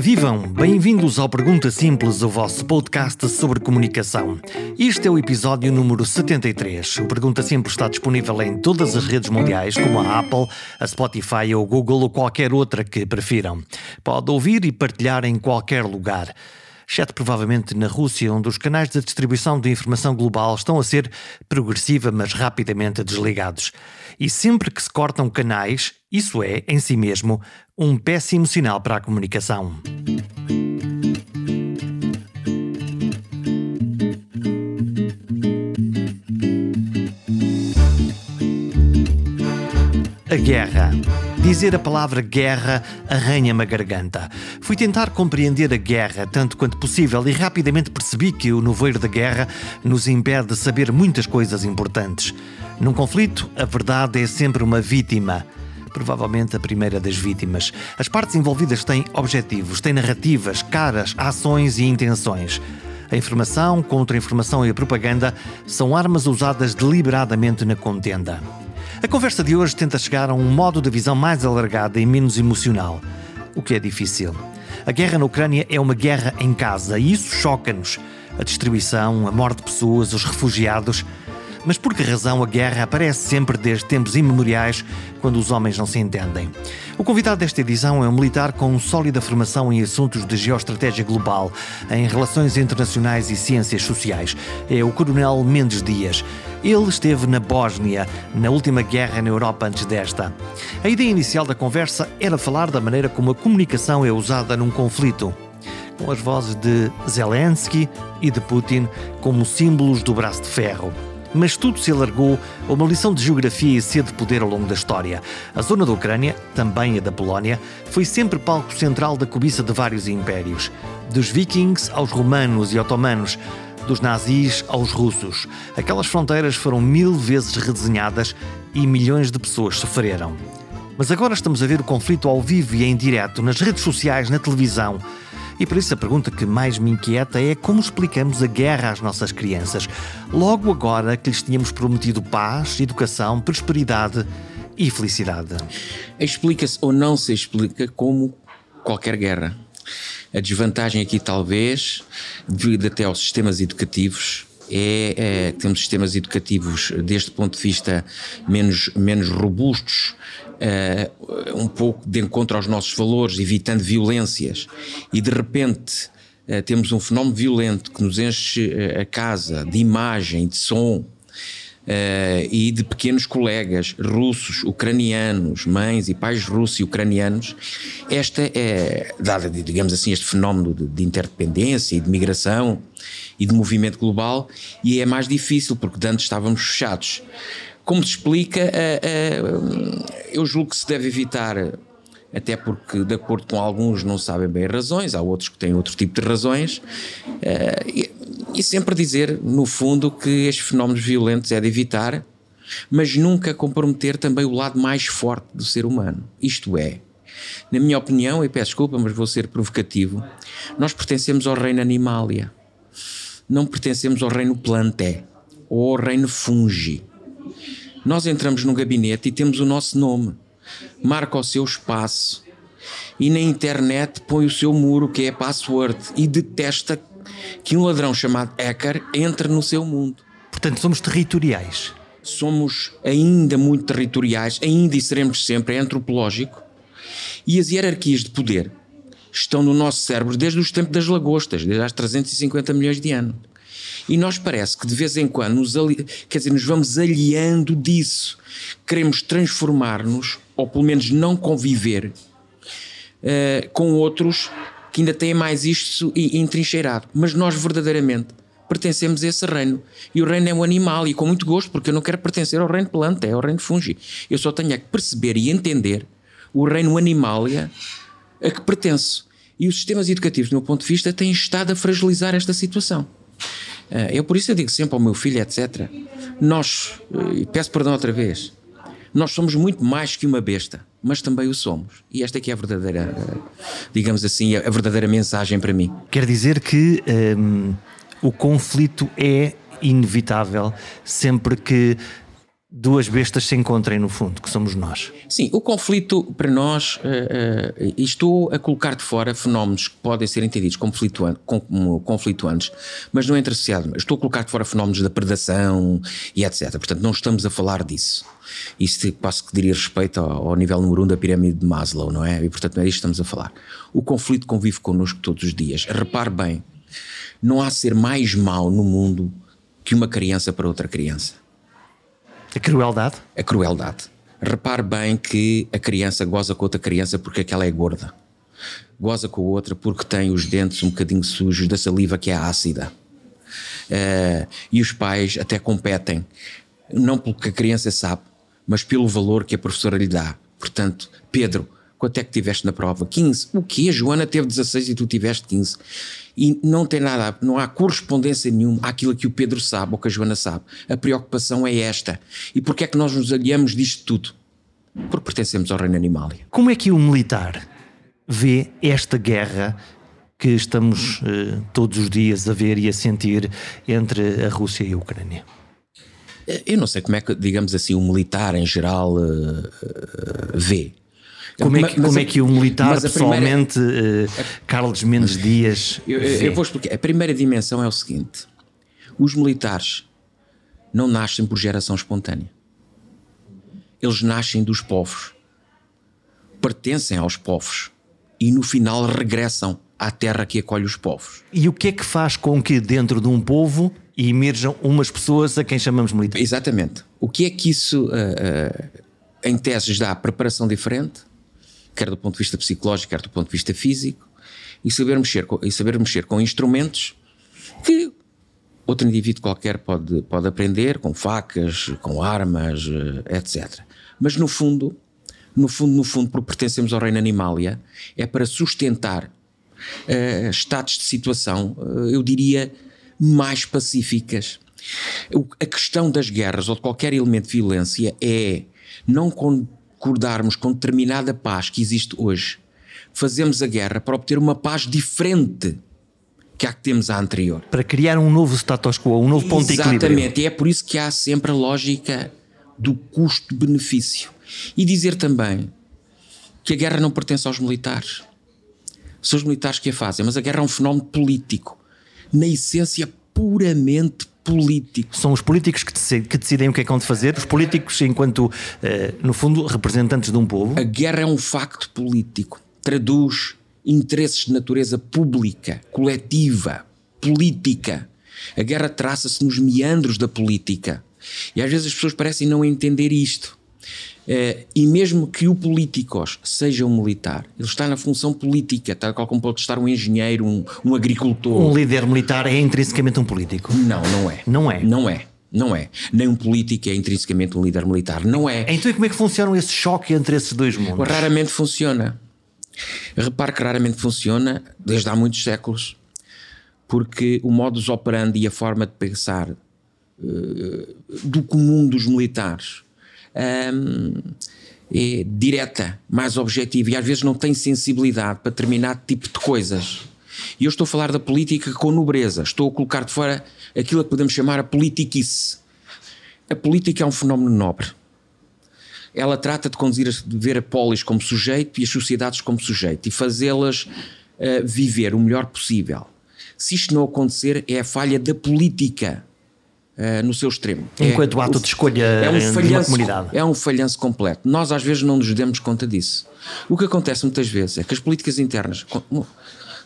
Vivam, bem-vindos ao Pergunta Simples, o vosso podcast sobre comunicação. Este é o episódio número 73. O Pergunta Simples está disponível em todas as redes mundiais, como a Apple, a Spotify ou Google ou qualquer outra que prefiram. Pode ouvir e partilhar em qualquer lugar exceto provavelmente na Rússia, onde os canais de distribuição de informação global estão a ser progressiva, mas rapidamente desligados. E sempre que se cortam canais, isso é, em si mesmo, um péssimo sinal para a comunicação. A guerra. Dizer a palavra guerra arranha-me a garganta. Fui tentar compreender a guerra tanto quanto possível e rapidamente percebi que o nevoeiro da guerra nos impede de saber muitas coisas importantes. Num conflito, a verdade é sempre uma vítima provavelmente a primeira das vítimas. As partes envolvidas têm objetivos, têm narrativas, caras, ações e intenções. A informação, contra-informação e a propaganda são armas usadas deliberadamente na contenda. A conversa de hoje tenta chegar a um modo de visão mais alargado e menos emocional, o que é difícil. A guerra na Ucrânia é uma guerra em casa e isso choca-nos. A destruição, a morte de pessoas, os refugiados mas por que razão a guerra aparece sempre desde tempos imemoriais, quando os homens não se entendem? O convidado desta edição é um militar com sólida formação em assuntos de geoestratégia global, em relações internacionais e ciências sociais. É o Coronel Mendes Dias. Ele esteve na Bósnia, na última guerra na Europa antes desta. A ideia inicial da conversa era falar da maneira como a comunicação é usada num conflito com as vozes de Zelensky e de Putin como símbolos do braço de ferro mas tudo se alargou a uma lição de geografia e sede de poder ao longo da história. A zona da Ucrânia, também a da Polónia, foi sempre palco central da cobiça de vários impérios, dos vikings aos romanos e otomanos, dos nazis aos russos. Aquelas fronteiras foram mil vezes redesenhadas e milhões de pessoas sofreram. Mas agora estamos a ver o conflito ao vivo e em direto, nas redes sociais, na televisão. E por isso a pergunta que mais me inquieta é como explicamos a guerra às nossas crianças, logo agora que lhes tínhamos prometido paz, educação, prosperidade e felicidade. Explica-se ou não se explica como qualquer guerra. A desvantagem aqui, talvez, devido até aos sistemas educativos, é, é, temos sistemas educativos deste ponto de vista menos, menos robustos uh, um pouco de encontro aos nossos valores, evitando violências, e de repente uh, temos um fenómeno violento que nos enche uh, a casa de imagem, de som. e de pequenos colegas russos, ucranianos, mães e pais russos e ucranianos, esta é, dada, digamos assim, este fenómeno de, de interdependência e de migração e de movimento global, e é mais difícil, porque antes estávamos fechados. Como se explica, eu julgo que se deve evitar, até porque, de acordo com alguns, não sabem bem razões, há outros que têm outro tipo de razões, eh, e sempre dizer, no fundo, que estes fenómenos violentos é de evitar, mas nunca comprometer também o lado mais forte do ser humano. Isto é, na minha opinião, e peço desculpa, mas vou ser provocativo, nós pertencemos ao reino animalia, não pertencemos ao reino planté ou ao reino fungi. Nós entramos no gabinete e temos o nosso nome, marca o seu espaço e na internet põe o seu muro, que é a password, e detesta que um ladrão chamado hacker entre no seu mundo. Portanto, somos territoriais. Somos ainda muito territoriais, ainda e seremos sempre, é antropológico. E as hierarquias de poder estão no nosso cérebro desde os tempos das lagostas, desde há 350 milhões de anos. E nós parece que de vez em quando nos, quer dizer, nos vamos aliando disso. Queremos transformar-nos, ou pelo menos não conviver uh, com outros que ainda têm mais isto entrincheirado. Mas nós verdadeiramente pertencemos a esse reino. E o reino é um animal, e com muito gosto, porque eu não quero pertencer ao reino planta, é ao reino fungi. Eu só tenho é que perceber e entender o reino animalia a que pertenço. E os sistemas educativos, do meu ponto de vista, têm estado a fragilizar esta situação. Eh, eu por isso eu digo sempre ao meu filho, etc. Nós, eh, e peço perdão outra vez, nós somos muito mais que uma besta, mas também o somos. E esta aqui é a verdadeira, eh, digamos assim, a verdadeira mensagem para mim. Quer dizer que um, o conflito é inevitável sempre que duas bestas se encontrem no fundo, que somos nós. Sim, o conflito para nós, uh, uh, estou a colocar de fora fenómenos que podem ser entendidos como, conflituantes, mas não entre associado. Estou a colocar de fora fenómenos da predação e etc. Portanto, não estamos a falar disso. Isso quase que diria respeito ao, ao, nível número um da pirâmide de Maslow, não é? E portanto, não é disto que estamos a falar. O conflito convive connosco todos os dias. Repare bem, não há ser mais mau no mundo que uma criança para outra criança. A crueldade? A crueldade. Repare bem que a criança goza com outra criança porque aquela é gorda. Goza com a outra porque tem os dentes um bocadinho sujos da saliva que é ácida. Uh, e os pais até competem, não pelo que a criança sabe, mas pelo valor que a professora lhe dá. Portanto, Pedro, quanto é que tiveste na prova? 15. O quê? A Joana teve 16 e tu tiveste 15 e não tem nada, não há correspondência nenhuma àquilo que o Pedro sabe ou que a Joana sabe. A preocupação é esta. E porquê é que nós nos aliamos disto tudo? Porque pertencemos ao reino animal. Como é que o militar vê esta guerra que estamos uh, todos os dias a ver e a sentir entre a Rússia e a Ucrânia? Eu não sei como é que, digamos assim, o militar em geral uh, uh, vê. Como é que, como é que o militar pessoalmente, primeira, uh, Carlos Mendes Dias. Eu, eu, vou explicar. A primeira dimensão é o seguinte: os militares não nascem por geração espontânea. Eles nascem dos povos, pertencem aos povos e no final regressam à terra que acolhe os povos. E o que é que faz com que dentro de um povo emerjam umas pessoas a quem chamamos militares? Exatamente. O que é que isso, uh, uh, em teses, dá preparação diferente? Quer do ponto de vista psicológico, quer do ponto de vista físico, e saber mexer com, e saber mexer com instrumentos que outro indivíduo qualquer pode, pode aprender, com facas, com armas, eh, etc. Mas no fundo, no fundo, no fundo, porque pertencemos ao reino animalia, é para sustentar uh, estados de situação, uh, eu diria, mais pacíficas. A questão das guerras ou de qualquer elemento de violência é não con concordarmos com determinada paz que existe hoje, fazemos a guerra para obter uma paz diferente que a que temos a anterior. Para criar um novo status quo, um novo ponto de equilíbrio. Exatamente, e é por isso que há sempre a lógica do custo-benefício. E dizer também que a guerra não pertence aos militares. São os militares que a fazem, mas a guerra é um fenómeno político, na essência puramente político. São os políticos que, que decidem o que é que vão de fazer, os políticos, enquanto, eh, no fundo, representantes de um povo. A guerra é um facto político. Traduz interesses de natureza pública, coletiva, política. A guerra traça-se nos meandros da política. E às vezes as pessoas parecem não entender isto. Uh, e mesmo que o políticos seja um militar, ele está na função política, tal qual como pode estar um engenheiro, um, um agricultor. Um líder militar é intrinsecamente um político? Não, não é. Não é? Não é. Não é. Nem um político é intrinsecamente um líder militar. Não é. Então, e como é que funciona esse choque entre esses dois mundos? Raramente funciona. Repare que raramente funciona desde há muitos séculos, porque o modus operandi e a forma de pensar uh, do comum dos militares um, é direta, mais objetiva e às vezes não tem sensibilidade para determinado tipo de coisas. E eu estou a falar da política com nobreza, estou a colocar de fora aquilo que podemos chamar a politiquice. A política é um fenómeno nobre. Ela trata de conduzir, de ver a polis como sujeito e as sociedades como sujeito e fazê-las uh, viver o melhor possível. Se isto não acontecer, é a falha da política uh, no seu extremo. Enquanto é, ato de escolha é um falhanço, comunidade. É um falhanço completo. Nós às vezes não nos demos conta disso. O que acontece muitas vezes é que as políticas internas,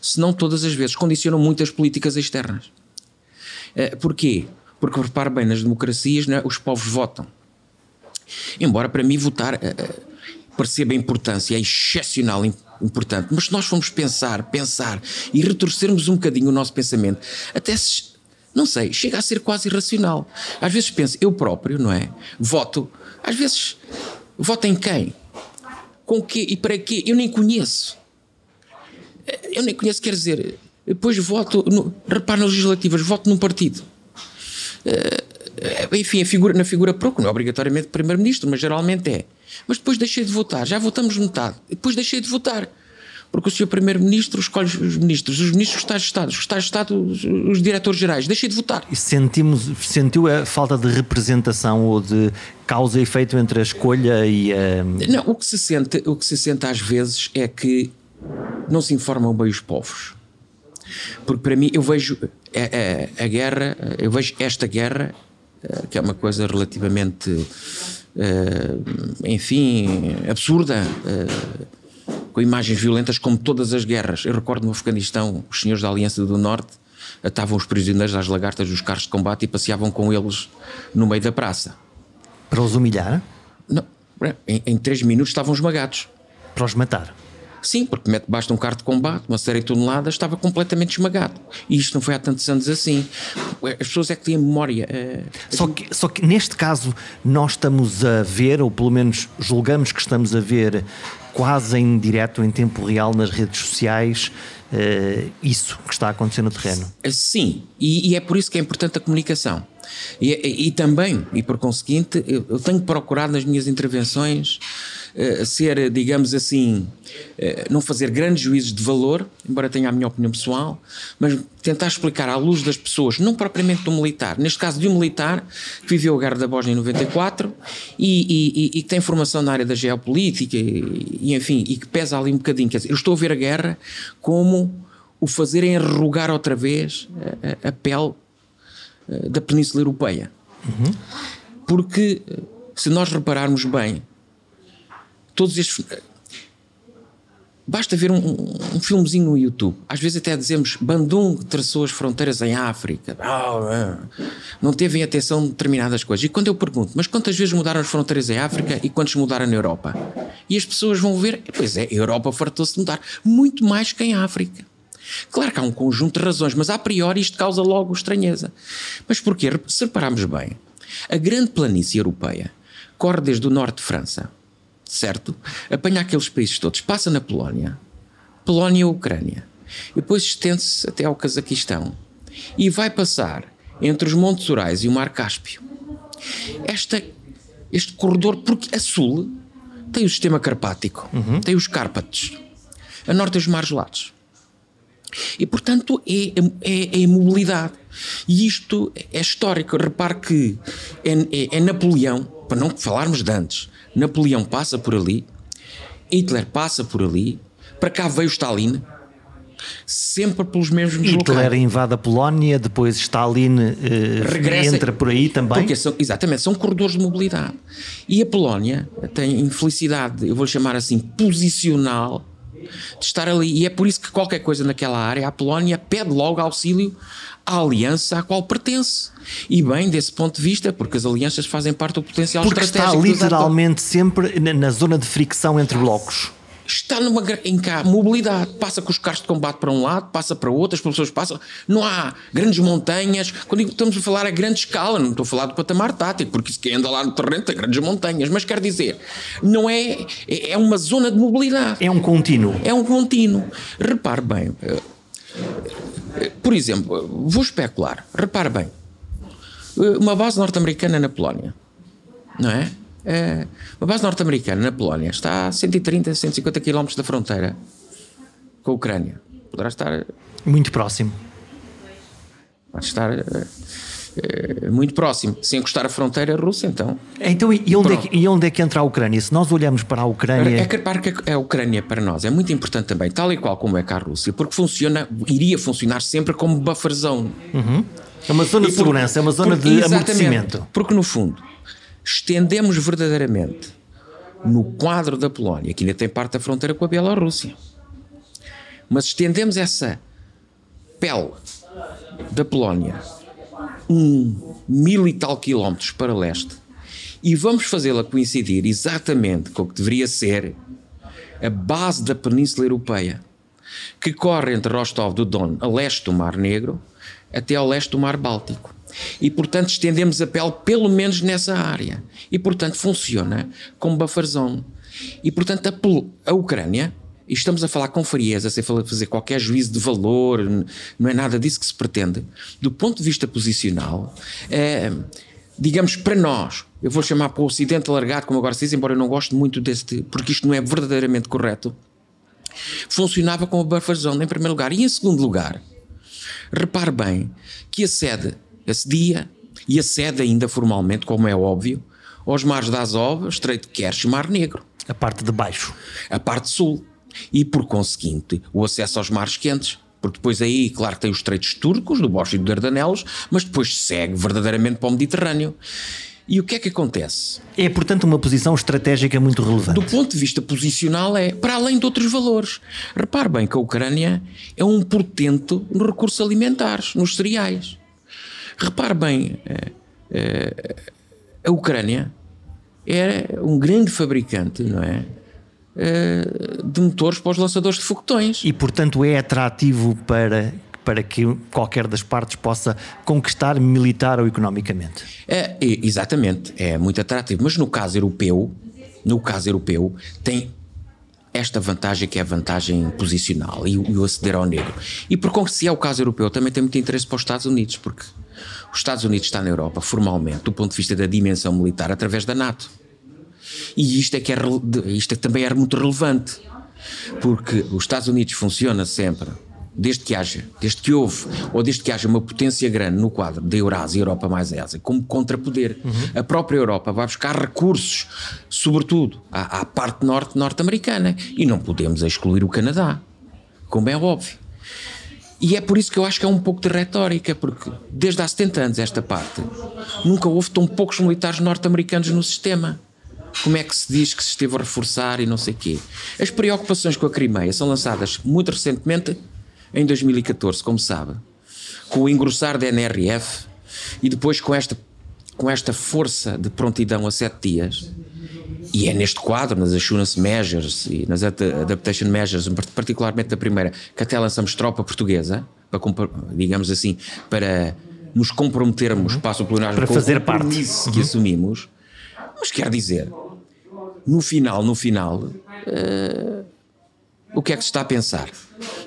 se não todas as vezes, condicionam muitas políticas externas. Uh, porquê? Porque repare bem, nas democracias né, os povos votam. Embora para mim votar uh, perceba a importância, é excepcional importante, mas se nós formos pensar, pensar e retorcermos um bocadinho o nosso pensamento, até se não sei, chega a ser quase irracional. Às vezes penso, eu próprio, não é? Voto, às vezes, voto em quem? Com quê e para quê? Eu nem conheço. Eu nem conheço, quer dizer, depois voto, no, repare nas legislativas, voto num partido. Uh, enfim, a figura, na figura própria, não é obrigatoriamente primeiro-ministro, mas geralmente é. Mas depois deixei de votar, já votamos metade, depois deixei de votar. Porque o senhor Primeiro-Ministro escolhe os ministros, os ministros, os Estados de Estado, os Estados de Estado, os, os diretores-gerais. Deixem de votar. E sentimos, sentiu a falta de representação ou de causa e efeito entre a escolha e a. Não, o que se sente, o que se sente às vezes é que não se informam bem os povos. Porque para mim, eu vejo a, a, a guerra, eu vejo esta guerra, eh, que é uma coisa relativamente, uh, enfim, absurda, uh, com imagens violentas, como todas as guerras. Eu recordo no Afeganistão, os senhores da Aliança do Norte atavam os prisioneiros às lagartas dos carros de combate e passeavam com eles no meio da praça. Para os humilhar? Não, em, em três minutos estavam esmagados. Para os matar? Sim, porque mete basta um carro de combate, uma série de toneladas, estava completamente esmagado. E isto não foi há tantos anos assim. As pessoas é que têm memória. É... Só, que, só que neste caso nós estamos a ver, ou pelo menos julgamos que estamos a ver quase em direto, em tempo real, nas redes sociais, uh, isso que está a acontecer no terreno. Sim, e, e é por isso que é importante a comunicação. E, e, e também, e por conseguinte, eu, eu tenho procurado nas minhas intervenções uh, ser, digamos assim, uh, não fazer grandes juízos de valor, embora tenha a minha opinião pessoal, mas tentar explicar à luz das pessoas, não propriamente do militar, neste caso de um militar que viveu a guerra da Bósnia em 94 e, e, e que tem formação na área da geopolítica e, enfim, e que pesa ali um bocadinho. Quer dizer, eu estou a ver a guerra como o fazer enrugar outra vez a, a pele eh, da Península Europeia. Uhum. Porque se nós repararmos bem, todos estes. Basta ver um, um, filmezinho no YouTube. Às vezes até dizemos Bandung traçou as fronteiras em África. Não teve atenção de determinadas coisas. E quando eu pergunto, mas quantas vezes mudaram as fronteiras em África e quantas mudaram na Europa? E as pessoas vão ver, pois é, a Europa fartou-se de mudar. Muito mais que em África. Claro que há um conjunto de razões, mas a priori isto causa logo estranheza. Mas porquê? Se repararmos bem, a grande planície europeia corre desde o norte de França certo? Apanha aqueles países todos, passa na Polónia, Polónia e Ucrânia, e depois estende-se até ao Cazaquistão e vai passar entre os Montes Urais e o Mar Cáspio. Esta, este corredor, porque a sul tem o sistema carpático, uhum. tem os Cárpatos, a norte tem os mares gelados. E, portanto, é, é, é mobilidade. E isto é histórico. Repare que é, é, é Napoleão, para não falarmos de antes, Napoleão passa por ali, Hitler passa por ali, para cá veio Stalin, sempre pelos mesmos Hitler locais. invade a Polónia, depois Stalin eh, Regressa, entra por aí também. Porque são, exatamente, são corredores de mobilidade. E a Polónia tem infelicidade, eu vou chamar assim, posicional, de estar ali. E é por isso que qualquer coisa naquela área, a Polónia pede logo auxílio à aliança à qual pertence. E bem, desse ponto de vista, porque as alianças fazem parte do potencial porque estratégico. Porque está literalmente sempre na zona de fricção entre blocos está numa em cá mobilidade, passa com os carros de combate para um lado, passa para outro, as pessoas passam, não há grandes montanhas. Quando estamos a falar a grande escala, não estou a falar do patamar tático, porque quem anda lá no terreno tem grandes montanhas, mas quer dizer, não é, é, é uma zona de mobilidade. É um contínuo. É um contínuo. Repare bem, eh, por exemplo, vou especular. Repare bem. Uma base norte-americana na Polónia. Não é? É? Uma base norte-americana na Polónia está a 130, 150 km da fronteira com a Ucrânia. Poderá estar. Muito próximo. Pode estar é, muito próximo, sem encostar a fronteira russa, então. Então, e onde, é que, e onde é que entra a Ucrânia? Se nós olhamos para a Ucrânia. É que, que a Ucrânia para nós é muito importante também, tal e qual como é cá a Rússia, porque funciona, iria funcionar sempre como buffer zone. Uhum. É uma zona e de por, segurança, é uma zona por, de amortecimento. Porque no fundo, estendemos verdadeiramente no quadro da Polónia, que ainda tem parte da fronteira com a Bielorrússia, mas estendemos essa pele da Polónia um mil e tal quilómetros para leste e vamos fazê-la coincidir exatamente com o que deveria ser a base da Península Europeia, que corre entre Rostov do Don, a leste do Mar Negro, até ao leste do Mar Báltico. E, portanto, estendemos a pele pelo menos nessa área. E, portanto, funciona como buffer zone. E, portanto, a, a Ucrânia e estamos a falar com frieza, sem fazer qualquer juízo de valor, não é nada disso que se pretende. Do ponto de vista posicional, é, digamos, para nós, eu vou chamar para o Ocidente alargado, como agora se diz, embora eu não goste muito deste, porque isto não é verdadeiramente correto. funcionava com a buffer zone em primeiro lugar. E em segundo lugar, repare bem que acede, acedia e acede ainda formalmente, como é óbvio, aos mares da Azov, Estreito de Kerch e Mar Negro. A parte de baixo. A parte sul. E, por conseguinte, o acesso aos mares quentes. Porque depois aí, claro que tem os estreitos turcos, do Bósforo e do Dardanelos, mas depois segue verdadeiramente para o Mediterrâneo. E o que é que acontece? É, portanto, uma posição estratégica muito relevante. Do ponto de vista posicional, é para além de outros valores. Repare bem que a Ucrânia é um portento nos recursos alimentares, nos cereais. Repare bem, é, é, a Ucrânia é um grande fabricante, não é? é? De motores para os lançadores de foguetões. E, portanto, é atrativo para para que qualquer das partes possa conquistar militar ou economicamente. É, exatamente, é muito atrativo. Mas no caso europeu, no caso europeu, tem esta vantagem que é a vantagem posicional e o aceder ao negro. E por se é o caso europeu, também tem muito interesse para os Estados Unidos, porque os Estados Unidos está na Europa, formalmente, do ponto de vista da dimensão militar, através da NATO. E isto é que, é, isto é que também é muito relevante, porque os Estados Unidos funciona sempre desde que haja, desde que houve, ou desde que haja uma potência grande no quadro da Eurásia, Europa mais Ásia, como contrapoder. Uhum. A própria Europa vai buscar recursos, sobretudo à, à parte norte norte-americana, e não podemos excluir o Canadá, como é óbvio. E é por isso que eu acho que é um pouco de retórica, porque desde há 70 anos esta parte, nunca houve tão poucos militares norte-americanos no sistema. Como é que se diz que se esteve a reforçar e não sei quê? As preocupações com a Crimeia são lançadas muito recentemente em 2014, como sabe, com o engrossar da NRF e depois com esta, com esta força de prontidão a sete dias. E é neste quadro, nas Assurance Measures e nas Adaptation Measures, particularmente da primeira, que até lançamos tropa portuguesa, para, digamos assim, para nos comprometermos, uhum. passo o plenário, para fazer parte que uhum. assumimos. Mas quer dizer, no final, no final, uh, o que é que se está a pensar?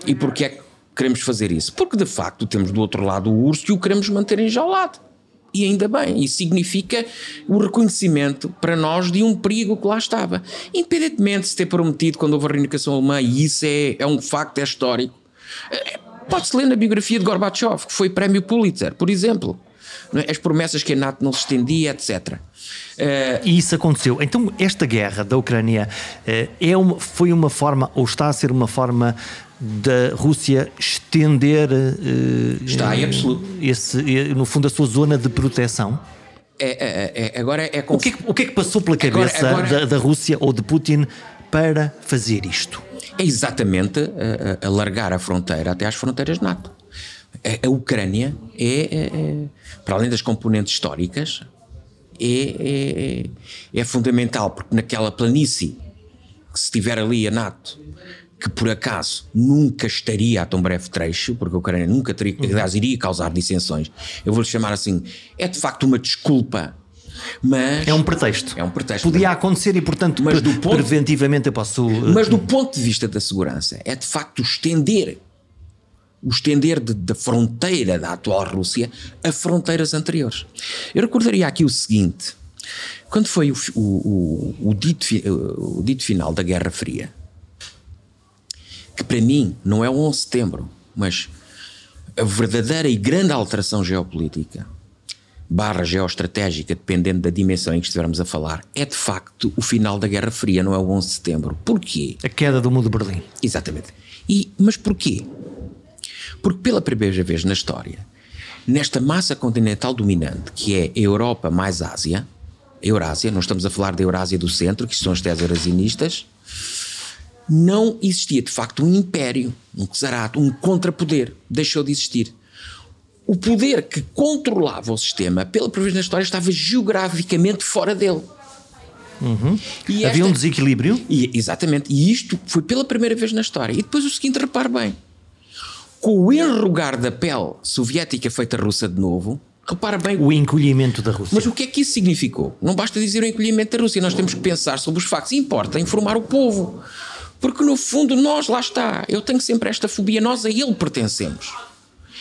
E porquê é que queremos fazer isso? Porque de facto temos do outro lado o urso e o queremos manter enjaulado. E ainda bem, isso significa o reconhecimento para nós de um perigo que lá estava. Independentemente de se ter prometido quando houve a reunificação alemã, e isso é, é um facto, é histórico. É, pode-se ler na biografia de Gorbachev, que foi prémio Pulitzer, por exemplo. É? As promessas que a NATO não se estendia, etc. Eh, e isso aconteceu. Então, esta guerra da Ucrânia uh, é uma, foi uma forma, ou está a ser uma forma da Rússia estender uh, está em absoluto. esse, no fundo a sua zona de proteção? É, é, é agora é o, que é que, o que é que passou pela cabeça agora, agora... Da, da, Rússia ou de Putin para fazer isto? É exatamente alargar a fronteira até às fronteiras NATO. A, a Ucrânia é, é, é, para além das componentes históricas é, é, é fundamental porque naquela planície que se estiver ali a NATO que por acaso nunca estaria a tão breve trecho, porque a Ucrânia nunca teria, uhum. aliás, iria causar dissensões. Eu vou-lhe chamar assim, é de facto uma desculpa. Mas é um pretexto. É um pretexto. Podia acontecer e, portanto, mas do ponto, preventivamente eu posso. Mas do ponto de vista da segurança, é de facto estender o estender de, da fronteira da atual Rússia a fronteiras anteriores. Eu recordaria aqui o seguinte: quando foi o, o, o, o dito, o dito final da Guerra Fria, que para mim não é o 11 de setembro, mas a verdadeira e grande alteração geopolítica barra geoestratégica, dependendo da dimensão em que estivermos a falar, é de facto o final da Guerra Fria, não é o 11 de setembro. Porquê? A queda do mundo de Berlim. Exatamente. E, mas porquê? Porque pela primeira vez na história, nesta massa continental dominante, que é a Europa mais Ásia, Eurásia, não estamos a falar da Eurásia do centro, que são as teses eurasianistas, não existia de facto um império, um czarato, um contrapoder. Deixou de existir. O poder que controlava o sistema, pela primeira vez na história, estava geograficamente fora dele. Uhum. Havia esta, um desequilíbrio? E, exatamente. E isto foi pela primeira vez na história. E depois o seguinte, repare bem. Com o enrugar da pele soviética feita russa de novo, repara bem. O encolhimento da Rússia. Mas o que é que isso significou? Não basta dizer o encolhimento da Rússia, nós temos que pensar sobre os factos. Importa informar o povo. Porque no fundo nós, lá está, eu tenho sempre esta fobia, nós a ele pertencemos.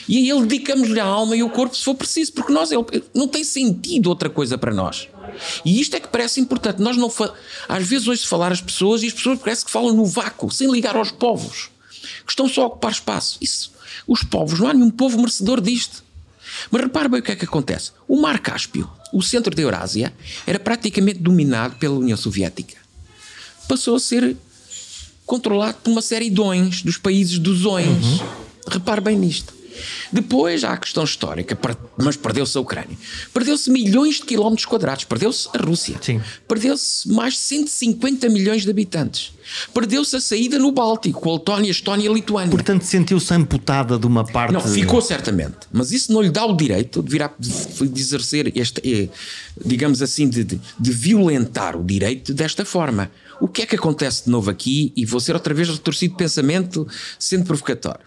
E a ele dedicamos-lhe a alma e o corpo se for preciso, porque nós ele, não tem sentido outra coisa para nós. E isto é que parece importante. Nós não às vezes ouço falar as pessoas e as pessoas parece que falam no vácuo, sem ligar aos povos, que estão só a ocupar espaço. Isso, os povos, não há nenhum povo merecedor disto. Mas repare bem o que é que acontece. O Mar Cáspio, o centro da Eurásia, era praticamente dominado pela União Soviética. Passou a ser controlado por uma série de dões, dos países dos dões. Uhum. Repare bem nisto. Depois há a questão histórica, mas perdeu-se a Ucrânia. Perdeu-se milhões de quilómetros quadrados, perdeu-se a Rússia. Perdeu-se mais de 150 milhões de habitantes. Perdeu-se a saída no Báltico, a Letónia, a Estónia e a Lituânia. Portanto, sentiu-se amputada de uma parte. Não, ficou certamente. Mas isso não lhe dá o direito de, virar, de exercer este, eh, digamos assim, de, de violentar o direito desta forma. O que é que acontece de novo aqui? E vou ser outra vez retorcido de pensamento, sendo provocatório.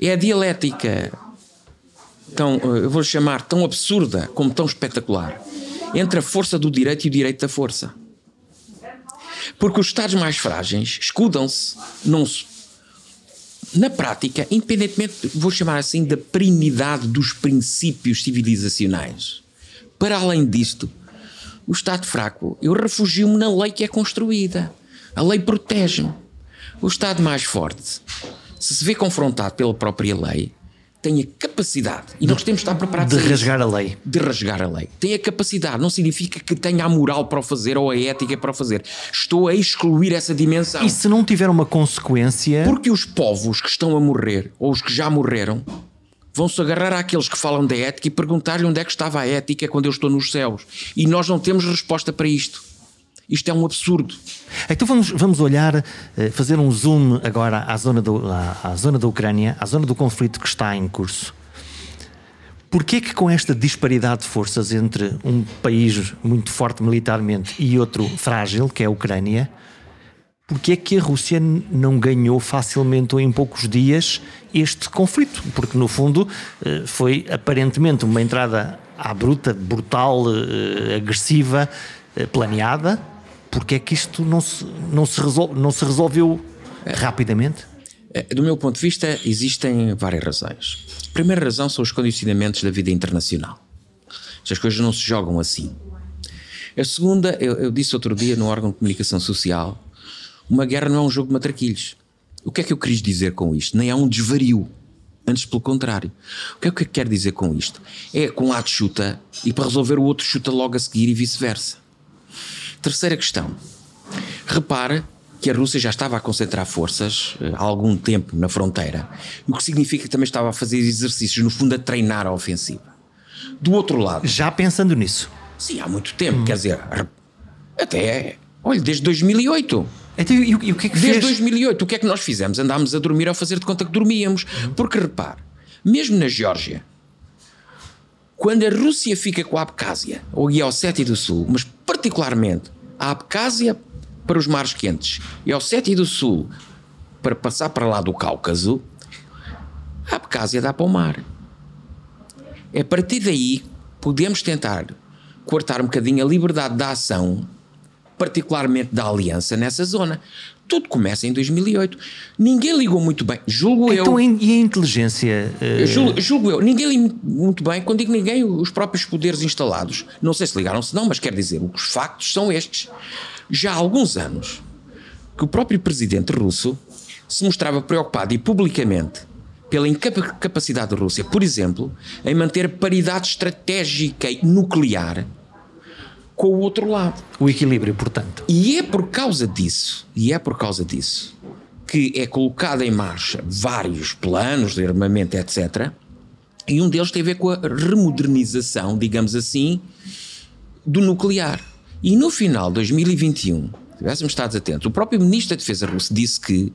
É a dialética tão, eh, eu vou chamar, tão absurda como tão espetacular entre a força do direito e o direito da força. Porque os Estados mais frágeis escudam-se, se na prática, independentemente, vou chamar assim, da primidade dos princípios civilizacionais. Para além disto, o Estado fraco, eu refugio-me na lei que é construída. A lei protege-me. O Estado mais forte se se vê confrontado pela própria lei, tem a capacidade, e nós temos de estar preparados de rasgar isso, a lei. De rasgar a lei. Tem a capacidade, não significa que tenha a moral para o fazer ou a ética para o fazer. Estou a excluir essa dimensão. E se não tiver uma consequência. Porque os povos que estão a morrer, ou os que já morreram, vão se agarrar àqueles que falam da ética e perguntar-lhe onde é que estava a ética quando eu estou nos céus. E nós não temos resposta para isto. Isto é um absurdo. Então vamos, vamos olhar, eh, fazer um zoom agora à zona, do, à, à zona da Ucrânia, à zona do conflito que está em curso. Porquê que com esta disparidade de forças entre um país muito forte militarmente e outro frágil, que é a Ucrânia, porquê é que a Rússia não ganhou facilmente ou em poucos dias este conflito? Porque no fundo eh, foi aparentemente uma entrada à bruta, brutal, eh, agressiva, planeada, porque é que isto não se, não se, resol, não se resolveu rapidamente? É, do meu ponto de vista, existem várias razões. A primeira razão são os condicionamentos da vida internacional. As coisas não se jogam assim. A segunda, eu, eu, disse outro dia no órgão de comunicação social, uma guerra não é um jogo de matraquilhos. O que é que eu quis dizer com isto? Nem é um desvario. Antes, pelo contrário. O que é que eu quero dizer com isto? É que um lado chuta e para resolver o outro chuta logo a seguir e vice-versa. Terceira questão. Repare que a Rússia já estava a concentrar forças eh, há algum tempo na fronteira, o que significa que também estava a fazer exercícios, no fundo, a treinar a ofensiva. Do outro lado. Já pensando nisso? Sim, há muito tempo, hum. quer dizer, até. Olha, desde 2008. Então, e, e o que é que Desde fez? 2008, o que é que nós fizemos? Andámos a dormir ao fazer de conta que dormíamos. Hum. Porque repare, mesmo na Geórgia, quando a Rússia fica com a Abcásia, ou a Ossétia do Sul, mas particularmente a Abcásia para os mares quentes e a Ossétia do Sul para passar para lá do Cáucaso, a Abcásia dá para o mar. É a partir daí podemos tentar cortar um bocadinho a liberdade da ação, particularmente da aliança nessa zona. Tudo começa em 2008. Ninguém ligou muito bem, julgo então, eu. e a inteligência? Uh... Julgo, julgo, eu. Ninguém ligou muito bem. Quando digo ninguém, os próprios poderes instalados. Não sei se ligaram, se não, mas quer dizer, os factos são estes. Já há alguns anos que o próprio presidente russo se mostrava preocupado e publicamente pela incapacidade da Rússia, por exemplo, em manter paridade estratégica nuclear com o outro lado. O equilíbrio, portanto. E é por causa disso, e é por causa disso, que é colocado em marcha vários planos de armamento, etc. E um deles tem a ver com a remodernização, digamos assim, do nuclear. E no final de 2021, se tivéssemos estado atentos, o próprio Ministro da Defesa russo disse que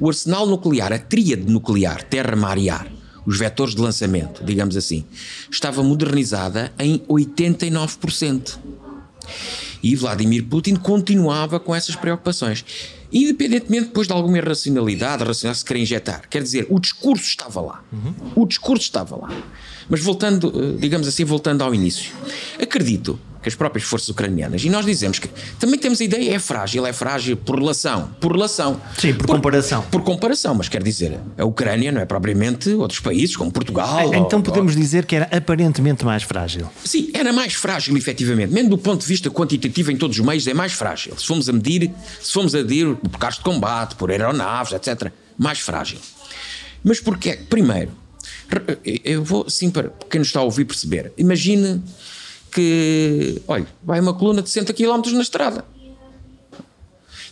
o arsenal nuclear, a tríade nuclear, terra, mar e ar, os vetores de lançamento, digamos assim, estava modernizada em 89%. E Vladimir Putin continuava com essas preocupações. Independentemente depois de alguma irracionalidade, racionalidade se querer injetar. Quer dizer, o discurso estava lá. Uhum. O discurso estava lá. Mas voltando, eh, digamos assim, voltando ao início. Acredito que as próprias forças ucranianas. E nós dizemos que também temos a ideia, é frágil, é frágil por relação. Por relação. Sim, por, por comparação. Por comparação, mas quer dizer, a Ucrânia não é propriamente outros países, como Portugal. Então ou, podemos ou... dizer que era aparentemente mais frágil. Sim, era mais frágil, efetivamente. Mesmo do ponto de vista quantitativo, em todos os meios, é mais frágil. Se formos a medir, se formos a medir por carros de combate, por aeronaves, etc., mais frágil. Mas porquê? Primeiro, eu vou, sim, para quem nos está a ouvir perceber, imagine que, olha, vai uma coluna de 60 km na estrada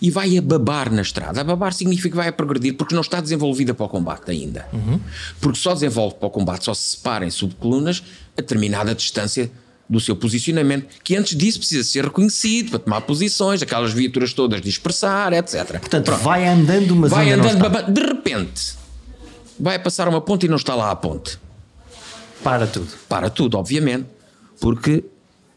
e vai a babar na estrada. A babar significa que vai a progredir porque não está desenvolvida para o combate ainda. Uhum. Porque só desenvolve para o combate, só se separa em subcolunas a determinada distância do seu posicionamento, que antes disso precisa ser reconhecido para tomar posições, aquelas viaturas todas dispersar, etc. Portanto, Pronto. vai andando, mas vai andando, não está. de repente, vai passar uma ponte e não está lá a ponte. Para tudo. Para tudo, obviamente, porque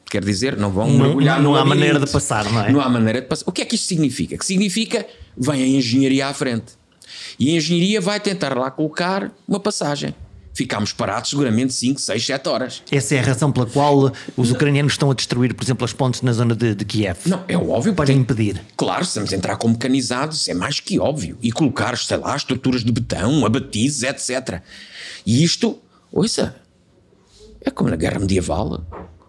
quer dizer, não vão não, mergulhar Não, não há maneira de passar, não é? Não há maneira de passar. O que é que isto significa? Que significa vem a engenharia à frente. E a engenharia vai tentar lá colocar uma passagem. Ficámos parados seguramente 5, 6, 7 horas. Essa é a razão pela qual os ucranianos estão a destruir, por exemplo, as pontes na zona de, de Kiev. Não, é óbvio. Para impedir. Claro, se estamos a entrar com mecanizados, é mais que óbvio. E colocar, sei lá, estruturas de betão, abatizes, etc. E isto, ouça, é como na guerra medieval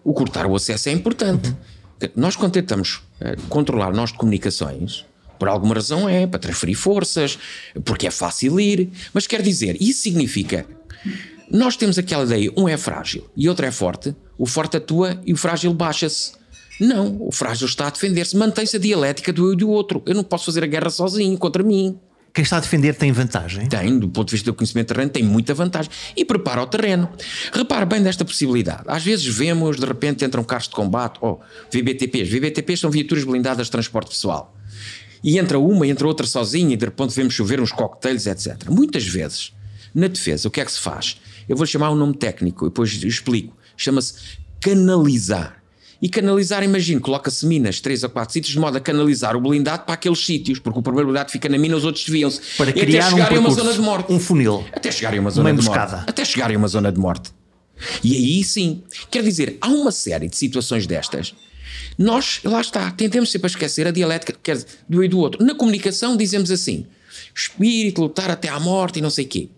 o cortar o acesso é importante. Uhum. Nós, quando tentamos uh, controlar nós de comunicações, por alguma razão é para transferir forças, porque é fácil ir, mas quer dizer, isso significa. Nós temos aquela ideia, um é frágil e outro é forte, o forte atua e o frágil baixa-se. Não, o frágil está a defender-se, mantém-se a dialética do eu e do outro. Eu não posso fazer a guerra sozinho contra mim. Quem está a defender tem vantagem? Tem, do ponto de vista do conhecimento de terreno, tem muita vantagem. E prepara o terreno. Repare bem desta possibilidade. Às vezes vemos, de repente, entram carros de combate, ou VBTPs. VBTPs são viaturas blindadas de transporte pessoal. E entra uma, entra outra sozinha, e de repente vemos chover uns coquetéis, etc. Muitas vezes, na defesa, o que é que se faz? Eu vou chamar um nome técnico, depois explico. Chama-se canalizar. E canalizar, imagino, coloca-se minas, 3 a 4 sítios, de modo a canalizar o blindado para aqueles sítios, porque o primeiro blindado fica na mina, os outros desviam-se. Para criar até chegarem um a uma zona de morte. Um funil. Até chegarem a uma zona uma de morte. Até chegarem a uma zona de morte. E aí sim, quer dizer, há uma série de situações destas. Nós, lá está, tentemos sempre a esquecer a dialética quer dizer, do e do outro. Na comunicação dizemos assim: espírito, lutar até à morte e não sei o quê.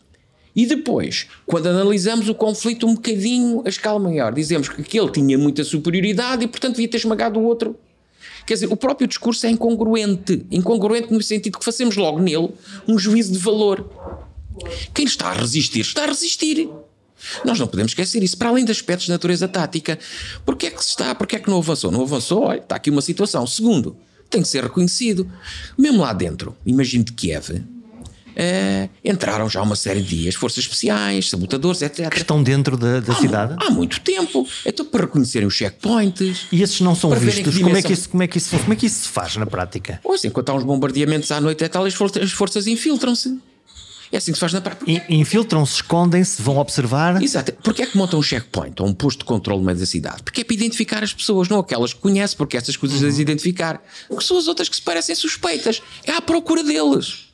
E depois, quando analisamos o conflito um bocadinho a escala maior, dizemos que aquele tinha muita superioridade e, portanto, devia ter esmagado o outro. Quer dizer, o próprio discurso é incongruente. Incongruente no sentido que fazemos logo nele um juízo de valor. Quem está a resistir, está a resistir. Nós não podemos esquecer isso, para além de aspectos de natureza tática. Porquê é que se está? Porquê é que não avançou? Não avançou? Olha, está aqui uma situação. Segundo, tem que ser reconhecido. Mesmo lá dentro, imagine de Kiev, Uh, entraram já uma série de dias, forças especiais, sabotadores, etc. Que estão dentro da, da há, cidade? Há muito tempo. Então, para reconhecerem os checkpoints. E esses não são vistos? Dimensão... Como, é que isso, como, é que isso, como é que isso se faz na prática? Pois, enquanto há uns bombardeamentos à noite e tal, as forças, as forças infiltram-se. É assim que se faz na prática. Infiltram-se, escondem-se, vão observar. Exato. Porquê é que montam um checkpoint ou um posto de controle no meio da cidade? Porque é para identificar as pessoas, não aquelas que conhece, porque essas coisas uhum. as identificar. Porque são as outras que se parecem suspeitas. É à procura deles.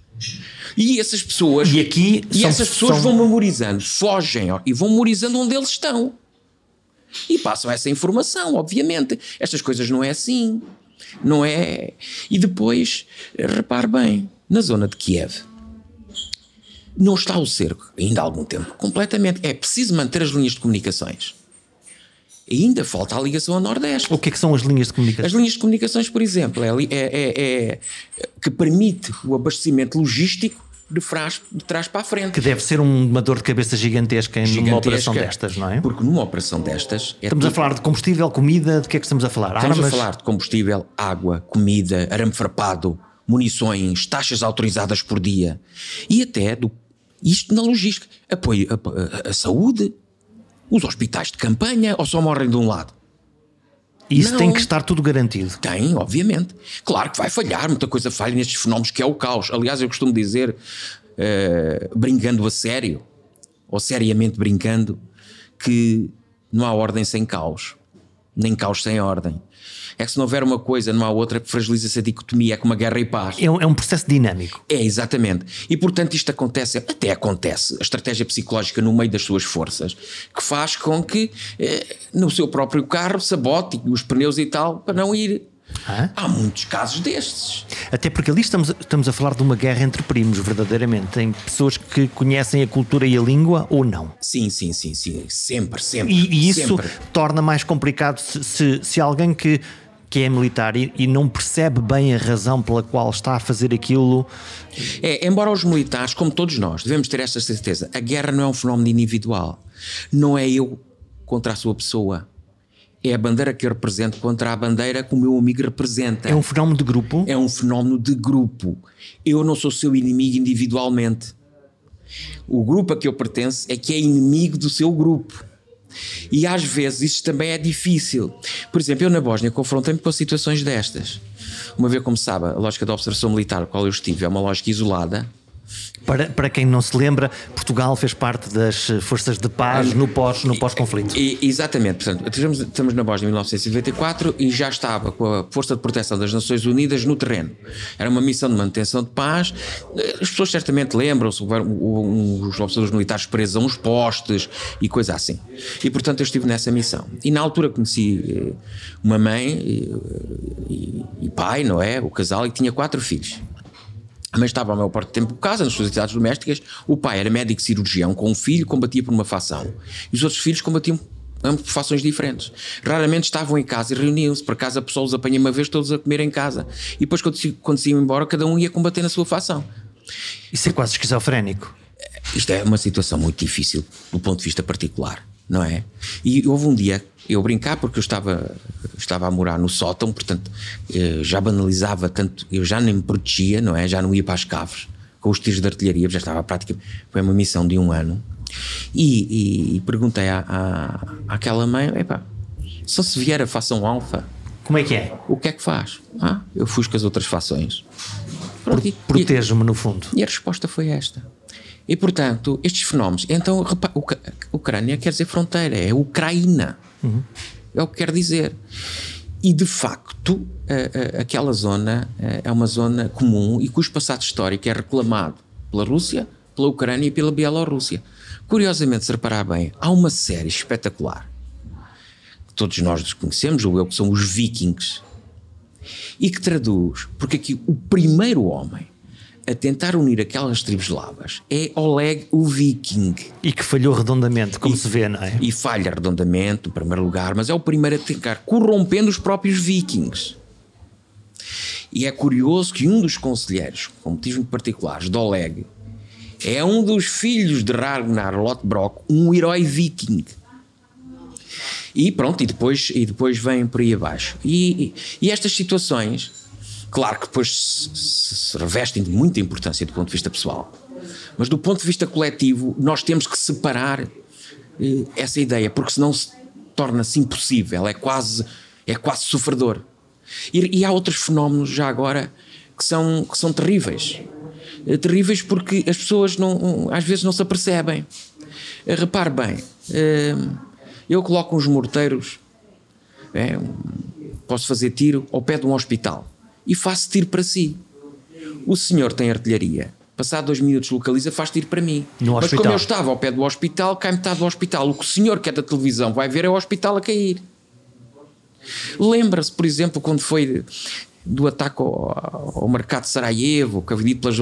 E essas pessoas. E aqui. E são, essas pessoas são... vão memorizando, fogem ó, e vão memorizando onde eles estão. E passam essa informação, obviamente. Estas coisas não é assim. Não é. E depois, repare bem, na zona de Kiev. Não está o cerco, ainda há algum tempo, completamente. É preciso manter as linhas de comunicações. Ainda falta a ligação ao Nordeste. O que é que são as linhas de comunicação? As linhas de comunicações, por exemplo, é, é, é, é que permite o abastecimento logístico de, frasco, de trás para a frente. Que deve ser uma dor de cabeça gigantesca, gigantesca numa operação destas, não é? Porque numa operação destas. É estamos tudo... a falar de combustível, comida, de que é que estamos a falar? Estamos Armas? a falar de combustível, água, comida, arame farpado, munições, taxas autorizadas por dia e até do, isto na logística, apoio a, a, a saúde, os hospitais de campanha ou só morrem de um lado? Isso não. tem que estar tudo garantido. Tem, obviamente. Claro que vai falhar, muita coisa falha nestes fenómenos que é o caos. Aliás, eu costumo dizer, uh, brincando a sério, ou seriamente brincando, que não há ordem sem caos. nem caos sem ordem. É que se não houver uma coisa, não há outra, fragiliza-se a dicotomia, é como a guerra e paz. É um, é um processo dinâmico. É, exatamente. E portanto isto acontece, até acontece, a estratégia psicológica no meio das suas forças, que faz com que eh, no seu próprio carro sabote os pneus e tal, para não ir. Hã? Há muitos casos destes. Até porque ali estamos, estamos a falar de uma guerra entre primos, verdadeiramente. Tem pessoas que conhecem a cultura e a língua ou não. Sim, sim, sim, sim. Sempre, sempre. E, e isso sempre. torna mais complicado se, se, se alguém que, que é militar e, e não percebe bem a razão pela qual está a fazer aquilo. É, embora os militares, como todos nós, devemos ter esta certeza, a guerra não é um fenómeno individual. Não é eu contra a sua pessoa. É a bandeira que eu represento contra a bandeira que o meu amigo representa. É um fenómeno de grupo. É um fenómeno de grupo. Eu não sou seu inimigo individualmente. O grupo a que eu pertenço é que é inimigo do seu grupo. E às vezes isto também é difícil. Por exemplo, eu na Bósnia confrontei-me com situações destas. Uma vez, como sabe, a lógica da observação militar, a qual eu estive, é uma lógica isolada. Para, para quem não se lembra, Portugal fez parte das forças de paz no pós no pós-conflito. E- exatamente, portanto, estamos, estamos na Bósnia em 1994 e já estava com a Força de Proteção das Nações Unidas no terreno. Era uma missão de manutenção de paz. As pessoas certamente lembram-se, os observadores militares presos a uns postes e coisa assim. E portanto eu estive nessa missão. E na altura conheci eh, uma mãe eh, e, e pai, não é? O casal, e tinha quatro filhos. A mãe estava a maior parte do tempo por casa, nas suas atividades domésticas. O pai era médico cirurgião com um filho, combatia por uma facção. E os outros filhos combatiam ambos por fações diferentes. Raramente estavam em casa e reuniam-se. Por acaso a pessoa os apanha uma vez todos a comer em casa. E depois, quando se, quando se iam embora, cada um ia combater na sua facção. Isso é quase esquizofrénico. Isto é uma situação muito difícil do ponto de vista particular, não é? E houve um dia, eu brincar porque eu estava, estava a morar no sótão, portanto eh, já banalizava tanto, eu já nem me protegia, não é? Já não ia para as caves com os tiros de artilharia, já estava prática, foi uma missão de um ano. E, e- e perguntei à, à, àquela mãe: epá, só se vier a fação alfa, Como é que é? o que é que faz? Ah, eu fui com as outras fações. Protejo-me, no fundo. e a resposta foi esta. E portanto, estes fenómenos. Então, repa- Ucrânia quer dizer fronteira, é Ucraína. É o que quer dizer. E de facto, a- a- aquela zona é uma zona comum e cujo passado histórico é reclamado pela Rússia, pela Ucrânia e pela Bielorrússia. Curiosamente, se reparar bem, há uma série espetacular que todos nós desconhecemos, ou eu, que são os Vikings, e que traduz, porque aqui o primeiro homem a tentar unir aquelas tribos eslavas é Oleg o Viking. E que falhou redondamente, como E- se vê, não é? E falha redondamente, no primeiro lugar, mas é o primeiro a tentar, corrompendo os próprios vikings. E é curioso que um dos conselheiros, com motivos particulares, de Oleg, é um dos filhos de Ragnar Lothbrok, um herói viking. E pronto, e depois, e depois vem por aí abaixo. E, e, e estas situações, claro que depois se, se- revestem de muita importância do ponto de vista pessoal, mas do ponto de vista coletivo, nós temos que separar eh, essa ideia, porque senão se torna-se impossível, é quase, é quase sofredor. E, e há outros fenómenos já agora que são, que são terríveis. Eh, Terríveis porque as pessoas não, às vezes não se apercebem. Eh, Repare bem, eh, eu coloco uns morteiros, é, posso fazer tiro ao pé de um hospital e faço tiro para si. O senhor tem artilharia. Passado dois minutos localiza, faz tiro para mim. No Mas hospital. como eu estava ao pé do hospital, cai metade do hospital. O que o senhor que é da televisão vai ver é o hospital a cair. Lembra-se, por exemplo, quando foi do ataque ao, ao mercado de Sarajevo, que havido pelas